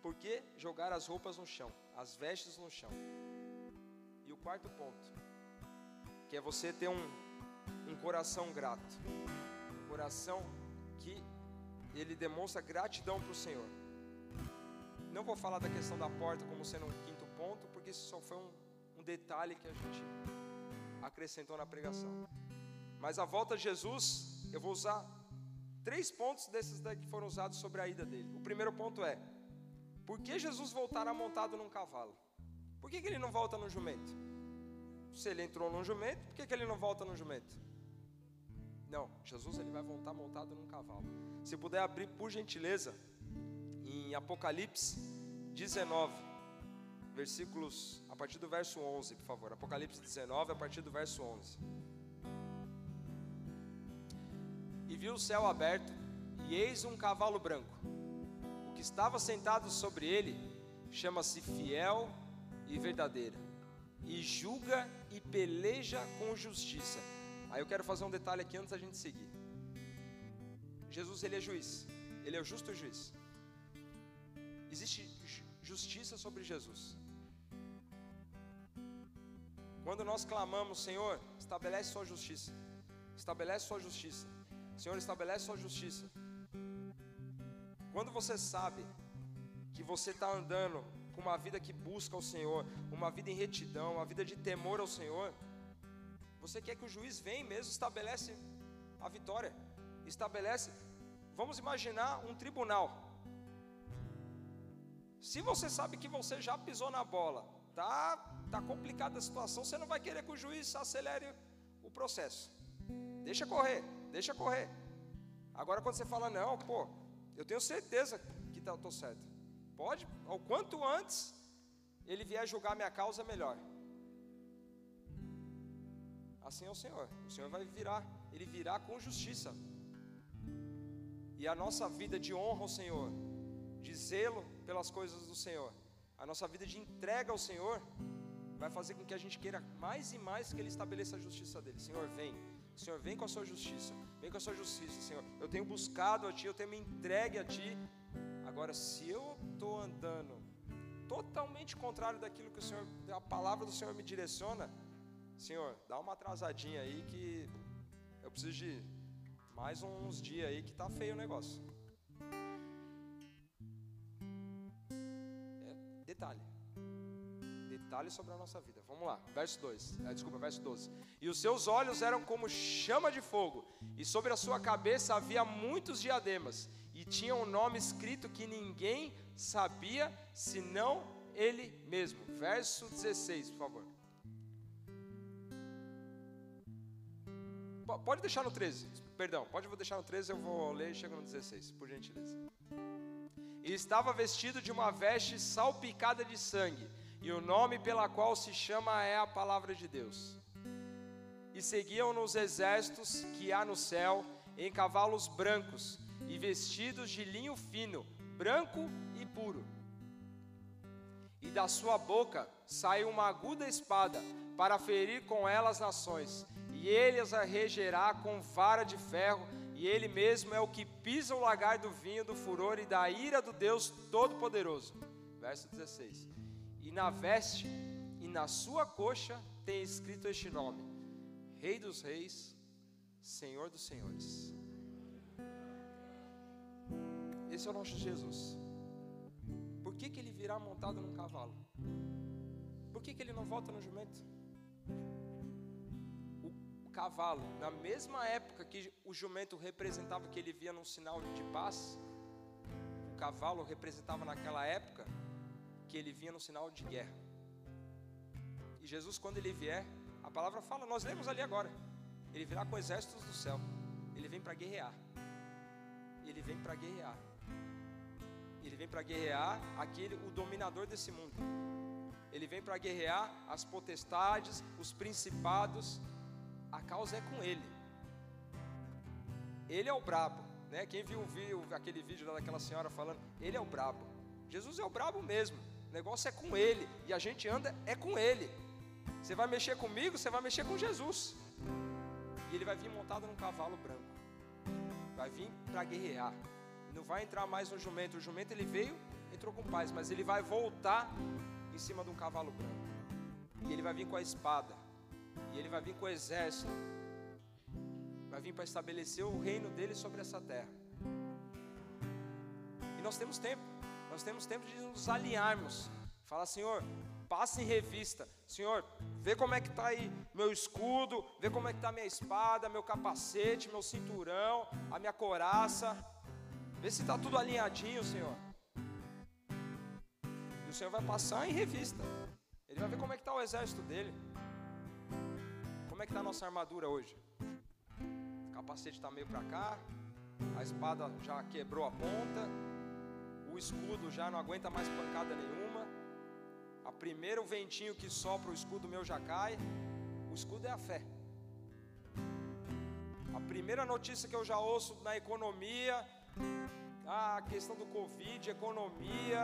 Por que jogar as roupas no chão, as vestes no chão? E o quarto ponto, que é você ter um, um coração grato, um coração que ele demonstra gratidão para o Senhor. Não vou falar da questão da porta como sendo um quinto ponto, porque isso só foi um, um detalhe que a gente acrescentou na pregação. Mas a volta de Jesus, eu vou usar Três pontos desses daqui foram usados sobre a ida dele. O primeiro ponto é: por que Jesus voltará montado num cavalo? Por que, que ele não volta no jumento? Se ele entrou no jumento, por que, que ele não volta no jumento? Não, Jesus ele vai voltar montado num cavalo. Se puder abrir, por gentileza, em Apocalipse 19, versículos, a partir do verso 11, por favor. Apocalipse 19, a partir do verso 11. E viu o céu aberto, e eis um cavalo branco. O que estava sentado sobre ele chama-se Fiel e Verdadeira, e julga e peleja com justiça. Aí eu quero fazer um detalhe aqui antes da gente seguir. Jesus ele é juiz, ele é o justo juiz. Existe justiça sobre Jesus. Quando nós clamamos, Senhor, estabelece sua justiça. Estabelece sua justiça. Senhor, estabelece sua justiça. Quando você sabe que você está andando com uma vida que busca o Senhor, uma vida em retidão, uma vida de temor ao Senhor, você quer que o juiz venha mesmo, estabelece a vitória, estabelece. Vamos imaginar um tribunal. Se você sabe que você já pisou na bola, tá, tá complicada a situação, você não vai querer que o juiz acelere o processo. Deixa correr, deixa correr. Agora quando você fala não, pô, eu tenho certeza que tá, estou certo. Pode, o quanto antes ele vier julgar minha causa, melhor. Assim é o Senhor. O Senhor vai virar, ele virá com justiça. E a nossa vida de honra ao Senhor, de zelo pelas coisas do Senhor, a nossa vida de entrega ao Senhor, vai fazer com que a gente queira mais e mais que Ele estabeleça a justiça dele. Senhor, vem. Senhor, vem com a sua justiça. Vem com a sua justiça, Senhor. Eu tenho buscado a Ti, eu tenho me entregue a Ti. Agora, se eu estou andando totalmente contrário daquilo que o Senhor, a palavra do Senhor me direciona, Senhor, dá uma atrasadinha aí que eu preciso de mais uns dias aí que tá feio o negócio. Detalhe. Detalhe sobre a nossa vida. Vamos lá, verso 2. É, desculpa, verso 12. E os seus olhos eram como chama de fogo, e sobre a sua cabeça havia muitos diademas, e tinha um nome escrito que ninguém sabia senão ele mesmo. Verso 16, por favor. Pode deixar no 13, perdão, pode deixar no 13, eu vou ler e chego no 16, por gentileza. E estava vestido de uma veste salpicada de sangue, e o nome pela qual se chama é a palavra de Deus. E seguiam nos exércitos que há no céu, em cavalos brancos, e vestidos de linho fino, branco e puro. E da sua boca sai uma aguda espada, para ferir com ela as nações e ele as regerá com vara de ferro, e ele mesmo é o que pisa o lagar do vinho do furor e da ira do Deus Todo-Poderoso. Verso 16: E na veste e na sua coxa tem escrito este nome: Rei dos Reis, Senhor dos Senhores. Esse é o nosso Jesus. Por que, que ele virá montado num cavalo? Por que, que ele não volta no jumento? Cavalo, na mesma época que o jumento representava que ele via num sinal de paz, o cavalo representava naquela época que ele vinha num sinal de guerra. E Jesus, quando ele vier, a palavra fala, nós lemos ali agora, ele virá com exércitos do céu, ele vem para guerrear, ele vem para guerrear, ele vem para guerrear aquele, o dominador desse mundo. Ele vem para guerrear as potestades, os principados, a causa é com ele. Ele é o brabo, né? Quem viu, viu aquele vídeo daquela senhora falando, ele é o brabo. Jesus é o brabo mesmo. O negócio é com ele e a gente anda é com ele. Você vai mexer comigo, você vai mexer com Jesus. E ele vai vir montado num cavalo branco. Vai vir para guerrear. Não vai entrar mais no jumento. O jumento ele veio, entrou com paz, mas ele vai voltar em cima de um cavalo branco. E ele vai vir com a espada. E ele vai vir com o exército. Vai vir para estabelecer o reino dele sobre essa terra. E nós temos tempo. Nós temos tempo de nos alinharmos. Fala, Senhor, passe em revista. Senhor, vê como é que está aí meu escudo, vê como é que está minha espada, meu capacete, meu cinturão, a minha coraça. Vê se está tudo alinhadinho, Senhor. E o Senhor vai passar em revista. Ele vai ver como é que está o exército dele. Como é que está a nossa armadura hoje? O capacete está meio para cá, a espada já quebrou a ponta, o escudo já não aguenta mais pancada nenhuma. A primeiro ventinho que sopra o escudo meu já cai. O escudo é a fé. A primeira notícia que eu já ouço na economia, a questão do Covid, economia,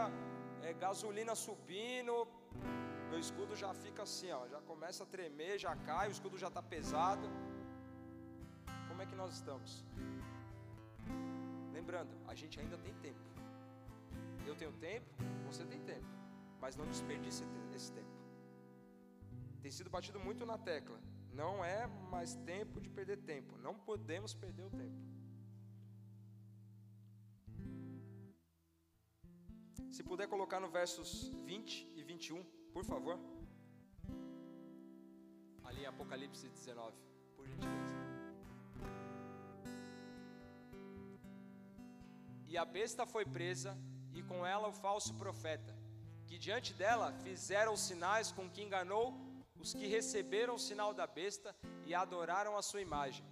é, gasolina subindo, meu escudo já fica assim, ó, já começa a tremer, já cai, o escudo já está pesado. Como é que nós estamos? Lembrando, a gente ainda tem tempo. Eu tenho tempo, você tem tempo, mas não desperdice esse tempo. Tem sido batido muito na tecla. Não é mais tempo de perder tempo. Não podemos perder o tempo. Se puder colocar no versos 20 e 21, por favor. Ali em Apocalipse 19, por gentileza. E a besta foi presa, e com ela o falso profeta, que diante dela fizeram sinais com que enganou os que receberam o sinal da besta e adoraram a sua imagem.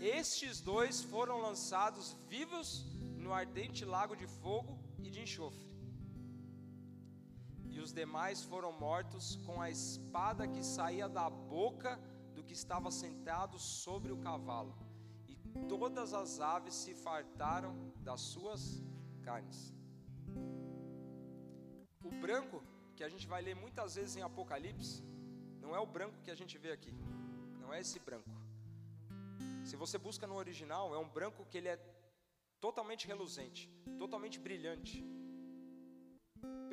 Estes dois foram lançados vivos no ardente lago de fogo e de enxofre os demais foram mortos com a espada que saía da boca do que estava sentado sobre o cavalo, e todas as aves se fartaram das suas carnes. O branco, que a gente vai ler muitas vezes em Apocalipse, não é o branco que a gente vê aqui, não é esse branco. Se você busca no original, é um branco que ele é totalmente reluzente, totalmente brilhante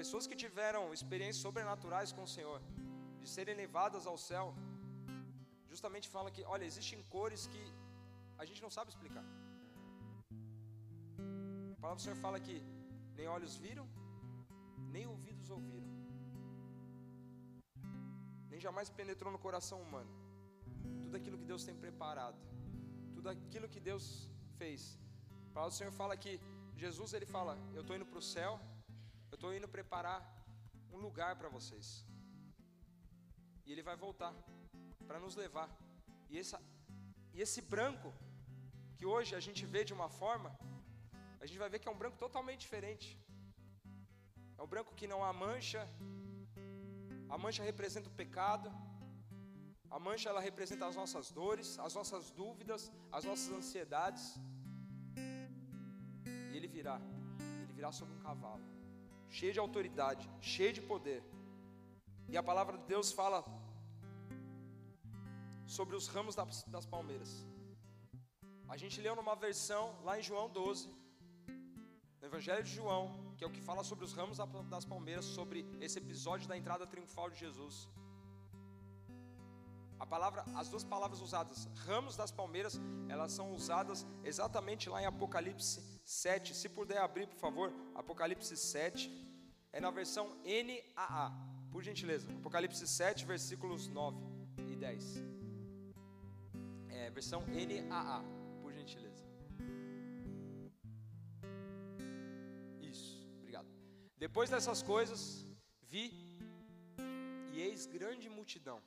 Pessoas que tiveram experiências sobrenaturais com o Senhor, de serem levadas ao céu, justamente falam que, olha, existem cores que a gente não sabe explicar. A palavra do Senhor fala que nem olhos viram, nem ouvidos ouviram, nem jamais penetrou no coração humano. Tudo aquilo que Deus tem preparado, tudo aquilo que Deus fez. A palavra do Senhor fala que Jesus ele fala: Eu estou indo para o céu eu estou indo preparar um lugar para vocês. E ele vai voltar para nos levar. E, essa, e esse branco, que hoje a gente vê de uma forma, a gente vai ver que é um branco totalmente diferente. É um branco que não há mancha. A mancha representa o pecado. A mancha ela representa as nossas dores, as nossas dúvidas, as nossas ansiedades. E ele virá. Ele virá sobre um cavalo cheio de autoridade, cheio de poder. E a palavra de Deus fala sobre os ramos das, das palmeiras. A gente leu numa versão lá em João 12, no Evangelho de João, que é o que fala sobre os ramos das palmeiras, sobre esse episódio da entrada triunfal de Jesus. A palavra, as duas palavras usadas, ramos das palmeiras, elas são usadas exatamente lá em Apocalipse 7. Se puder abrir, por favor, Apocalipse 7. É na versão NAA, por gentileza. Apocalipse 7, versículos 9 e 10. É, versão NAA, por gentileza. Isso, obrigado. Depois dessas coisas, vi e eis grande multidão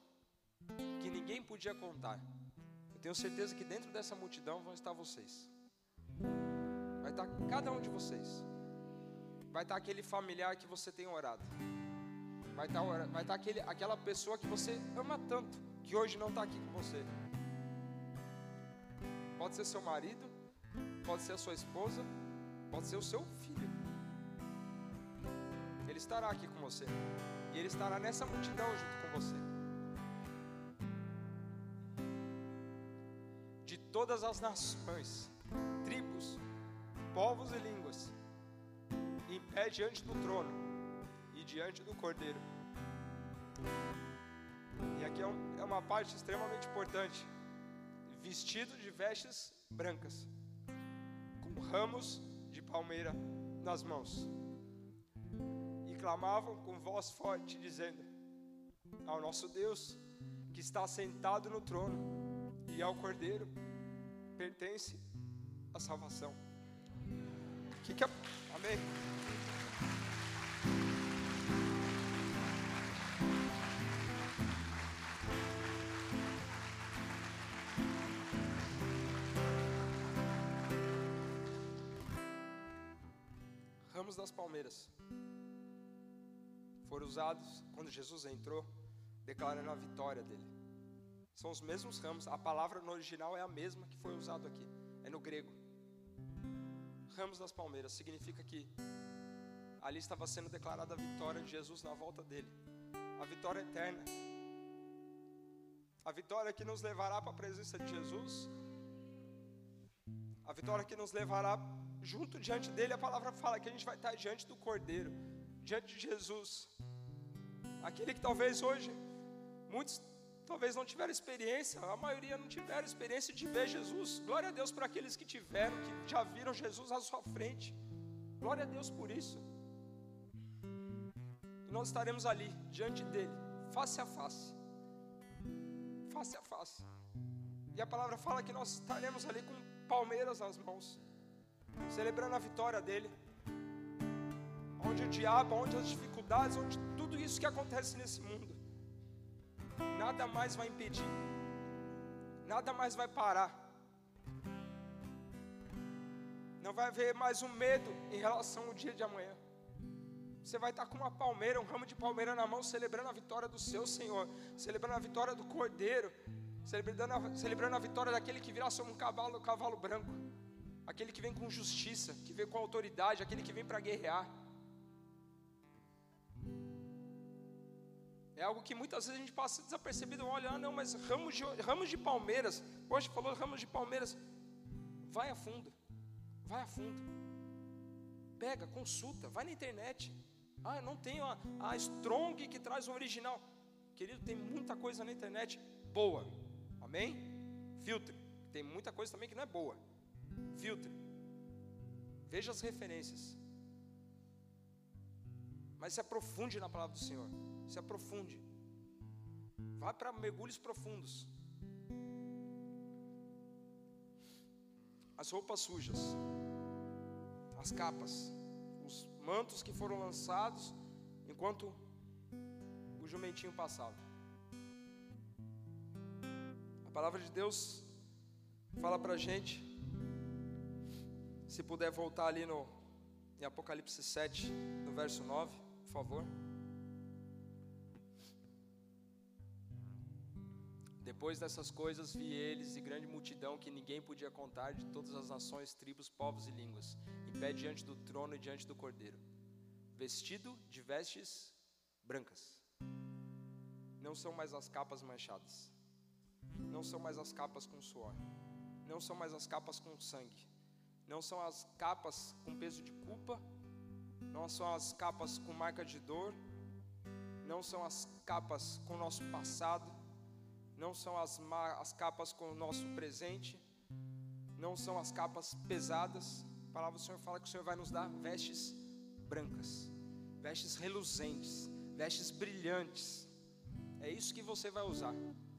que ninguém podia contar. Eu tenho certeza que dentro dessa multidão vão estar vocês. Vai estar cada um de vocês. Vai estar aquele familiar que você tem orado. Vai estar, vai estar aquele, aquela pessoa que você ama tanto, que hoje não está aqui com você. Pode ser seu marido, pode ser a sua esposa, pode ser o seu filho. Ele estará aqui com você. E ele estará nessa multidão junto com você. Todas as nações, tribos, povos e línguas, em pé diante do trono e diante do cordeiro. E aqui é, um, é uma parte extremamente importante: vestido de vestes brancas, com ramos de palmeira nas mãos, e clamavam com voz forte, dizendo: Ao nosso Deus que está sentado no trono e ao cordeiro pertence à salvação. Que que é? Amém. Ramos das palmeiras foram usados quando Jesus entrou, declarando a vitória dele. São os mesmos ramos, a palavra no original é a mesma que foi usado aqui, é no grego. Ramos das palmeiras. Significa que ali estava sendo declarada a vitória de Jesus na volta dele, a vitória eterna, a vitória que nos levará para a presença de Jesus, a vitória que nos levará junto diante dele. A palavra fala que a gente vai estar diante do Cordeiro, diante de Jesus, aquele que talvez hoje muitos talvez não tiveram experiência, a maioria não tiveram experiência de ver Jesus. Glória a Deus por aqueles que tiveram, que já viram Jesus à sua frente. Glória a Deus por isso. E nós estaremos ali diante dele, face a face face a face. E a palavra fala que nós estaremos ali com palmeiras nas mãos, celebrando a vitória dele. Onde o diabo, onde as dificuldades, onde tudo isso que acontece nesse mundo, nada mais vai impedir, nada mais vai parar. Não vai haver mais um medo em relação ao dia de amanhã. Você vai estar com uma palmeira, um ramo de palmeira na mão, celebrando a vitória do seu Senhor, celebrando a vitória do Cordeiro, celebrando a, celebrando a vitória daquele que virá sobre um cavalo, um cavalo branco, aquele que vem com justiça, que vem com autoridade, aquele que vem para guerrear. É algo que muitas vezes a gente passa desapercebido, olha, ah, não, mas ramos de, ramos de palmeiras, hoje falou ramos de palmeiras, vai a fundo, vai a fundo, pega, consulta, vai na internet, ah, não tenho a, a Strong que traz o original. Querido, tem muita coisa na internet boa. Amém? Filtre. Tem muita coisa também que não é boa. Filtre. Veja as referências. Mas se aprofunde na palavra do Senhor. Se aprofunde. Vá para mergulhos profundos. As roupas sujas. As capas mantos que foram lançados enquanto o jumentinho passava. A palavra de Deus fala para a gente, se puder voltar ali no em Apocalipse 7, no verso 9, por favor. Depois dessas coisas vi eles e grande multidão que ninguém podia contar de todas as nações, tribos, povos e línguas, em pé diante do trono e diante do cordeiro, vestido de vestes brancas. Não são mais as capas manchadas, não são mais as capas com suor, não são mais as capas com sangue, não são as capas com peso de culpa, não são as capas com marca de dor, não são as capas com nosso passado não são as, as capas com o nosso presente, não são as capas pesadas. A palavra do Senhor fala que o Senhor vai nos dar vestes brancas, vestes reluzentes, vestes brilhantes. É isso que você vai usar.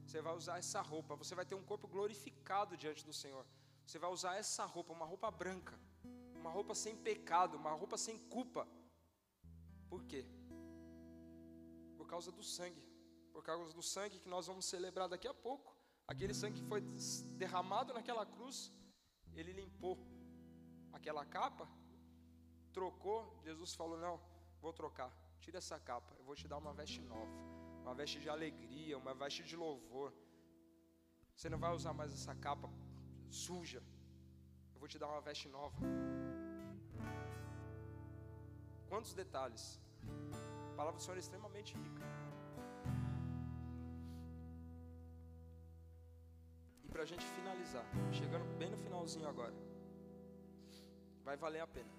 Você vai usar essa roupa, você vai ter um corpo glorificado diante do Senhor. Você vai usar essa roupa, uma roupa branca, uma roupa sem pecado, uma roupa sem culpa. Por quê? Por causa do sangue por causa do sangue que nós vamos celebrar daqui a pouco. Aquele sangue que foi derramado naquela cruz, ele limpou aquela capa, trocou. Jesus falou: Não, vou trocar, tira essa capa, eu vou te dar uma veste nova, uma veste de alegria, uma veste de louvor. Você não vai usar mais essa capa suja, eu vou te dar uma veste nova. Quantos detalhes? A palavra do Senhor é extremamente rica. Para a gente finalizar, chegando bem no finalzinho agora, vai valer a pena.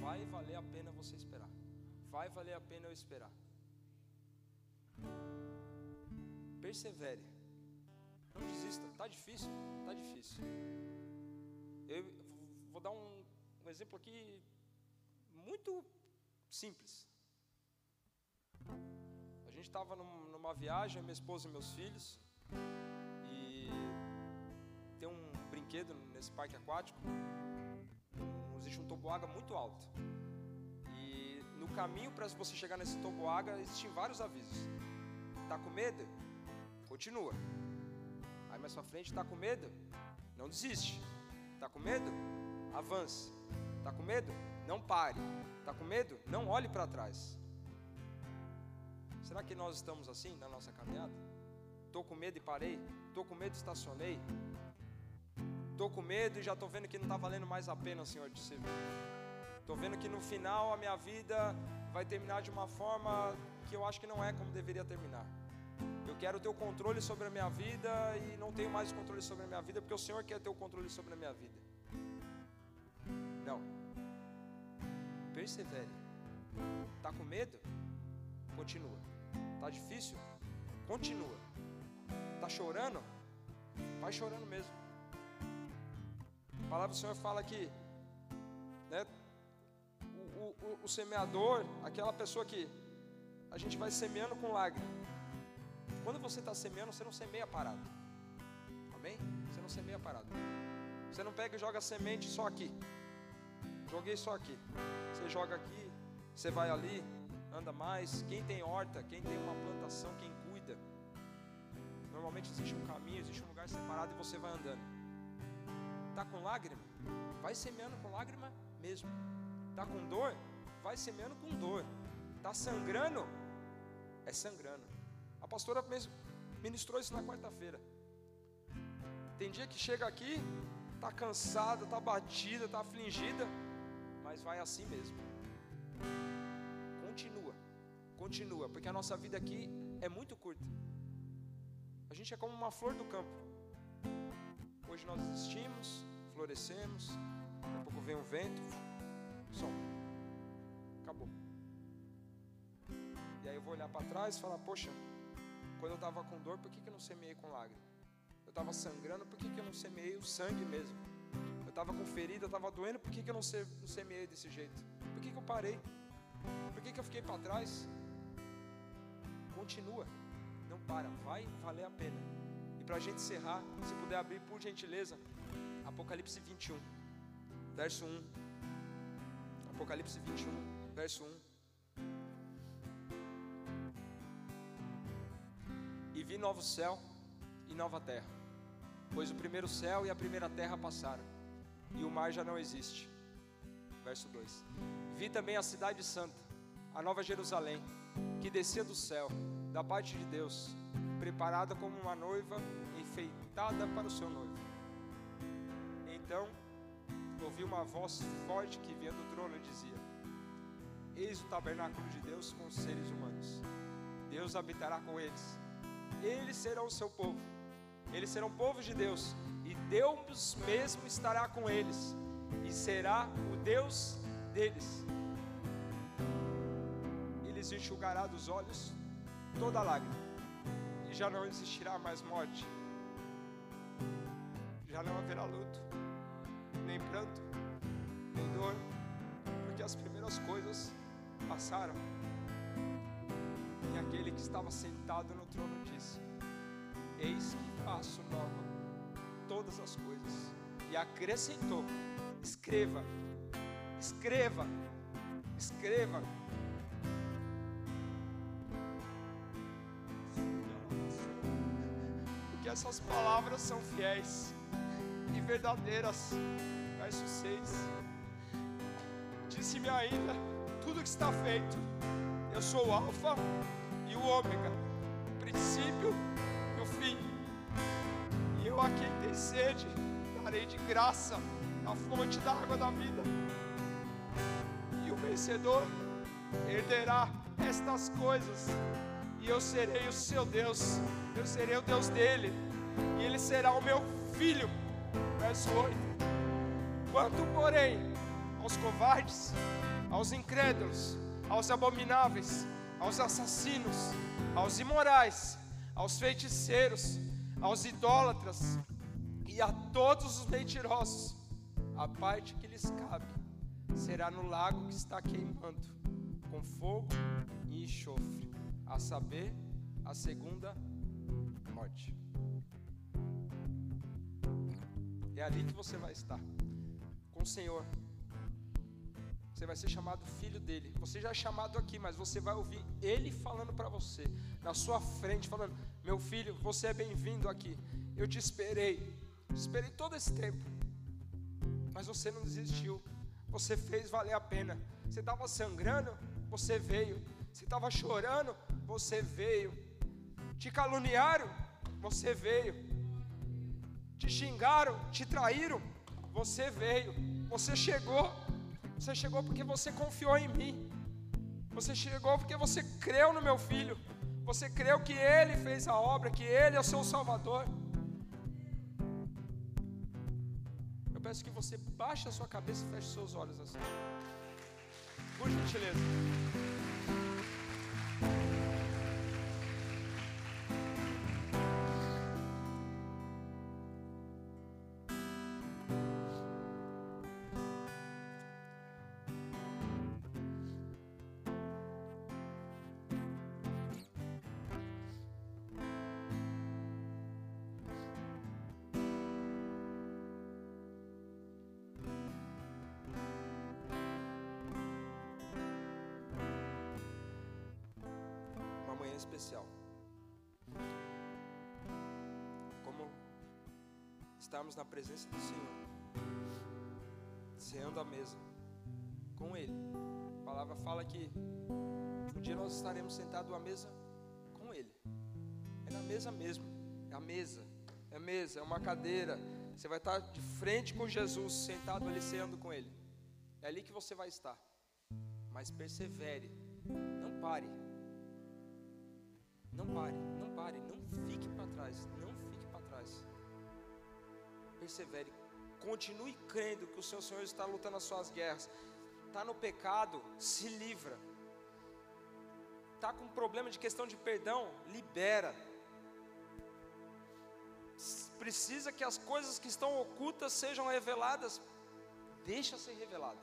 Vai valer a pena você esperar. Vai valer a pena eu esperar. Persevere. Não desista. Tá difícil? Tá difícil. Eu vou dar um, um exemplo aqui muito simples. A gente estava num, numa viagem, minha esposa e meus filhos tem um brinquedo nesse parque aquático, existe um toboágua muito alto. E no caminho para você chegar nesse toboágua existem vários avisos. Tá com medo? Continua. Aí mais pra frente, tá com medo? Não desiste. Tá com medo? Avance. Tá com medo? Não pare. Está com medo? Não olhe para trás. Será que nós estamos assim na nossa caminhada? Estou com medo e parei. Estou com medo e estacionei. Estou com medo e já estou vendo que não está valendo mais a pena, Senhor, de servir. Estou vendo que no final a minha vida vai terminar de uma forma que eu acho que não é como deveria terminar. Eu quero ter o controle sobre a minha vida e não tenho mais controle sobre a minha vida porque o Senhor quer ter o controle sobre a minha vida. Não. Persevere. Está com medo? Continua. Está difícil? Continua. Está chorando? Vai chorando mesmo. A palavra do Senhor fala que né, o, o, o semeador, aquela pessoa que a gente vai semeando com lágrimas. Quando você está semeando, você não semeia parado. Amém? Você não semeia parado. Você não pega e joga semente só aqui. Joguei só aqui. Você joga aqui, você vai ali, anda mais. Quem tem horta, quem tem uma plantação, quem cuida. Normalmente existe um caminho, existe um lugar separado e você vai andando. Tá com lágrima? Vai semeando com lágrima mesmo. Tá com dor? Vai semeando com dor. Tá sangrando? É sangrando. A pastora ministrou isso na quarta-feira. Tem dia que chega aqui, tá cansada, tá batida, tá afligida mas vai assim mesmo. Continua, continua, porque a nossa vida aqui é muito curta. A gente é como uma flor do campo. Hoje nós existimos, florescemos, daqui a pouco vem um vento, som, acabou. E aí eu vou olhar para trás e falar: Poxa, quando eu estava com dor, por que, que eu não semeei com lágrima? Eu estava sangrando, por que, que eu não semeei o sangue mesmo? estava com ferida, estava doendo, por que, que eu não, não semeei desse jeito? Por que, que eu parei? Por que, que eu fiquei para trás? Continua, não para, vai valer a pena. Para a gente encerrar, se puder abrir por gentileza, Apocalipse 21, verso 1. Apocalipse 21, verso 1. E vi novo céu e nova terra, pois o primeiro céu e a primeira terra passaram e o mar já não existe. Verso 2: Vi também a cidade santa, a nova Jerusalém, que descia do céu, da parte de Deus, preparada como uma noiva enfeitada para o seu noivo. Então ouvi uma voz forte que vinha do trono e dizia: Eis o tabernáculo de Deus com os seres humanos. Deus habitará com eles. Eles serão o seu povo. Eles serão povos de Deus e Deus mesmo estará com eles, e será o Deus deles. E lhes enxugará dos olhos toda lágrima, já não existirá mais morte, já não haverá luto, nem pranto, nem dor, porque as primeiras coisas passaram. E aquele que estava sentado no trono disse: Eis que faço nova todas as coisas. E acrescentou: escreva, escreva, escreva. Essas palavras são fiéis e verdadeiras. Verso 6. Disse-me ainda: tudo que está feito, eu sou o Alfa e o Ômega, o princípio e o fim eu a quem tem sede, darei de graça a fonte da água da vida. E o vencedor herderá estas coisas, e eu serei o seu Deus, eu serei o Deus dele, e ele será o meu filho. Verso 8: Quanto, porém, aos covardes, aos incrédulos, aos abomináveis, aos assassinos, aos imorais, aos feiticeiros, aos idólatras e a todos os mentirosos, a parte que lhes cabe será no lago que está queimando, com fogo e enxofre, a saber, a segunda morte. É ali que você vai estar, com o Senhor. Você vai ser chamado filho dele. Você já é chamado aqui, mas você vai ouvir ele falando para você, na sua frente, falando: Meu filho, você é bem-vindo aqui. Eu te esperei, esperei todo esse tempo, mas você não desistiu. você fez valer a pena. Você estava sangrando, você veio. Você estava chorando, você veio. Te caluniaram, você veio. Te xingaram, te traíram, você veio. Você chegou. Você chegou porque você confiou em mim. Você chegou porque você creu no meu filho. Você creu que ele fez a obra, que ele é o seu salvador. Eu peço que você baixe a sua cabeça e feche seus olhos assim. Por gentileza. Especial. Como estarmos na presença do Senhor, ceando a mesa com Ele. A palavra fala que um dia nós estaremos sentados à mesa com Ele. É na mesa mesmo, é a mesa, é a mesa, é uma cadeira. Você vai estar de frente com Jesus, sentado ali ceando com Ele. É ali que você vai estar. Mas persevere, não pare. Não pare, não pare, não fique para trás, não fique para trás. Persevere, continue crendo que o seu Senhor está lutando as suas guerras. Está no pecado, se livra. Está com problema de questão de perdão, libera. Precisa que as coisas que estão ocultas sejam reveladas, deixa ser revelado.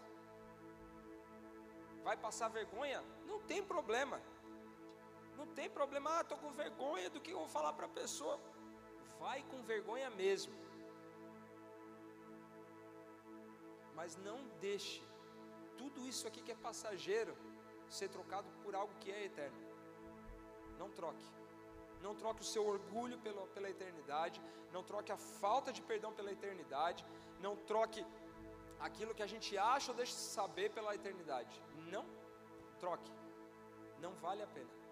Vai passar vergonha? Não tem problema. Não tem problema, ah, estou com vergonha do que eu vou falar para a pessoa. Vai com vergonha mesmo. Mas não deixe tudo isso aqui que é passageiro ser trocado por algo que é eterno. Não troque. Não troque o seu orgulho pela, pela eternidade. Não troque a falta de perdão pela eternidade. Não troque aquilo que a gente acha ou deixa de saber pela eternidade. Não troque. Não vale a pena.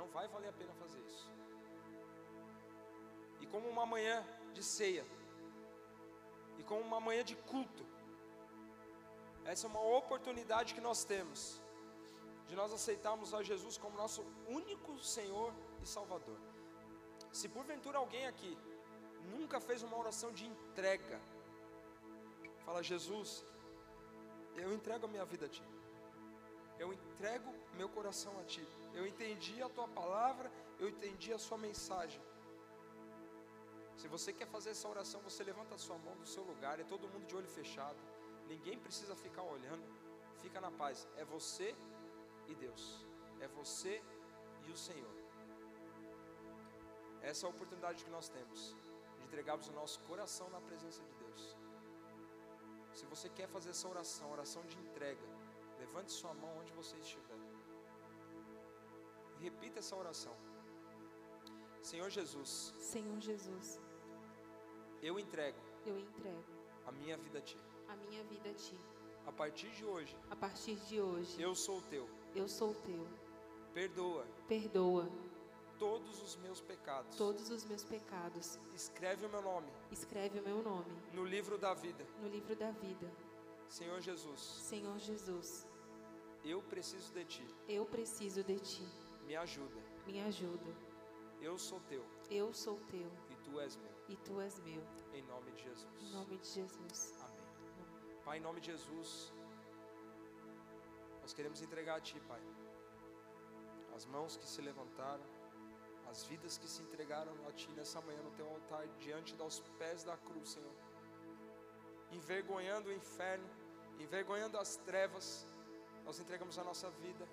Não vai valer a pena fazer isso. E como uma manhã de ceia, e como uma manhã de culto, essa é uma oportunidade que nós temos de nós aceitarmos a Jesus como nosso único Senhor e Salvador. Se porventura alguém aqui nunca fez uma oração de entrega, fala: Jesus, eu entrego a minha vida a Ti, eu entrego meu coração a Ti eu entendi a tua palavra, eu entendi a sua mensagem. Se você quer fazer essa oração, você levanta a sua mão do seu lugar, é todo mundo de olho fechado, ninguém precisa ficar olhando, fica na paz, é você e Deus, é você e o Senhor. Essa é a oportunidade que nós temos de entregarmos o nosso coração na presença de Deus. Se você quer fazer essa oração, oração de entrega, levante sua mão onde você estiver. Repita essa oração. Senhor Jesus. Senhor Jesus. Eu entrego. Eu entrego. A minha vida a ti. A minha vida a ti. A partir de hoje. A partir de hoje. Eu sou teu. Eu sou teu. Perdoa. Perdoa. Todos os meus pecados. Todos os meus pecados. Escreve o meu nome. Escreve o meu nome. No livro da vida. No livro da vida. Senhor Jesus. Senhor Jesus. Eu preciso de ti. Eu preciso de ti. Me ajuda. Me ajuda. Eu sou teu. Eu sou teu. E tu és meu. E tu és meu. Em nome de Jesus. Em nome de Jesus. Amém. Pai, em nome de Jesus, nós queremos entregar a Ti, Pai, as mãos que se levantaram, as vidas que se entregaram a Ti nessa manhã no Teu altar, diante dos pés da cruz, Senhor, envergonhando o inferno, envergonhando as trevas, nós entregamos a nossa vida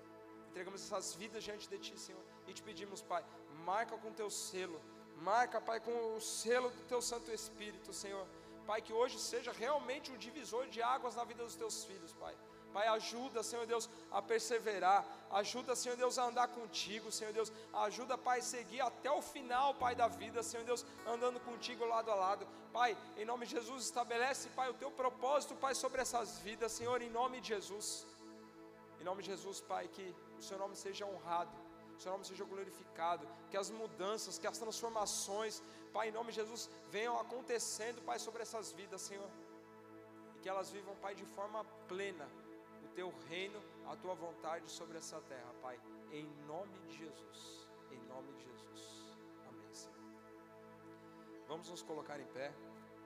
entregamos essas vidas diante de Ti, Senhor, e te pedimos, Pai, marca com Teu selo, marca, Pai, com o selo do Teu Santo Espírito, Senhor, Pai, que hoje seja realmente um divisor de águas na vida dos Teus filhos, Pai, Pai, ajuda, Senhor Deus, a perseverar. Ajuda, Senhor Deus, a andar contigo, Senhor Deus. Ajuda, Pai, a seguir até o final, Pai, da vida, Senhor Deus, andando contigo lado a lado. Pai, em nome de Jesus, estabelece, Pai, o teu propósito, Pai, sobre essas vidas, Senhor, em nome de Jesus. Em nome de Jesus, Pai, que o seu nome seja honrado, o seu nome seja glorificado, que as mudanças, que as transformações, Pai, em nome de Jesus, venham acontecendo, Pai, sobre essas vidas, Senhor. E que elas vivam, Pai, de forma plena o teu reino, a tua vontade sobre essa terra, Pai, em nome de Jesus. Em nome de Jesus. Amém, Senhor. Vamos nos colocar em pé.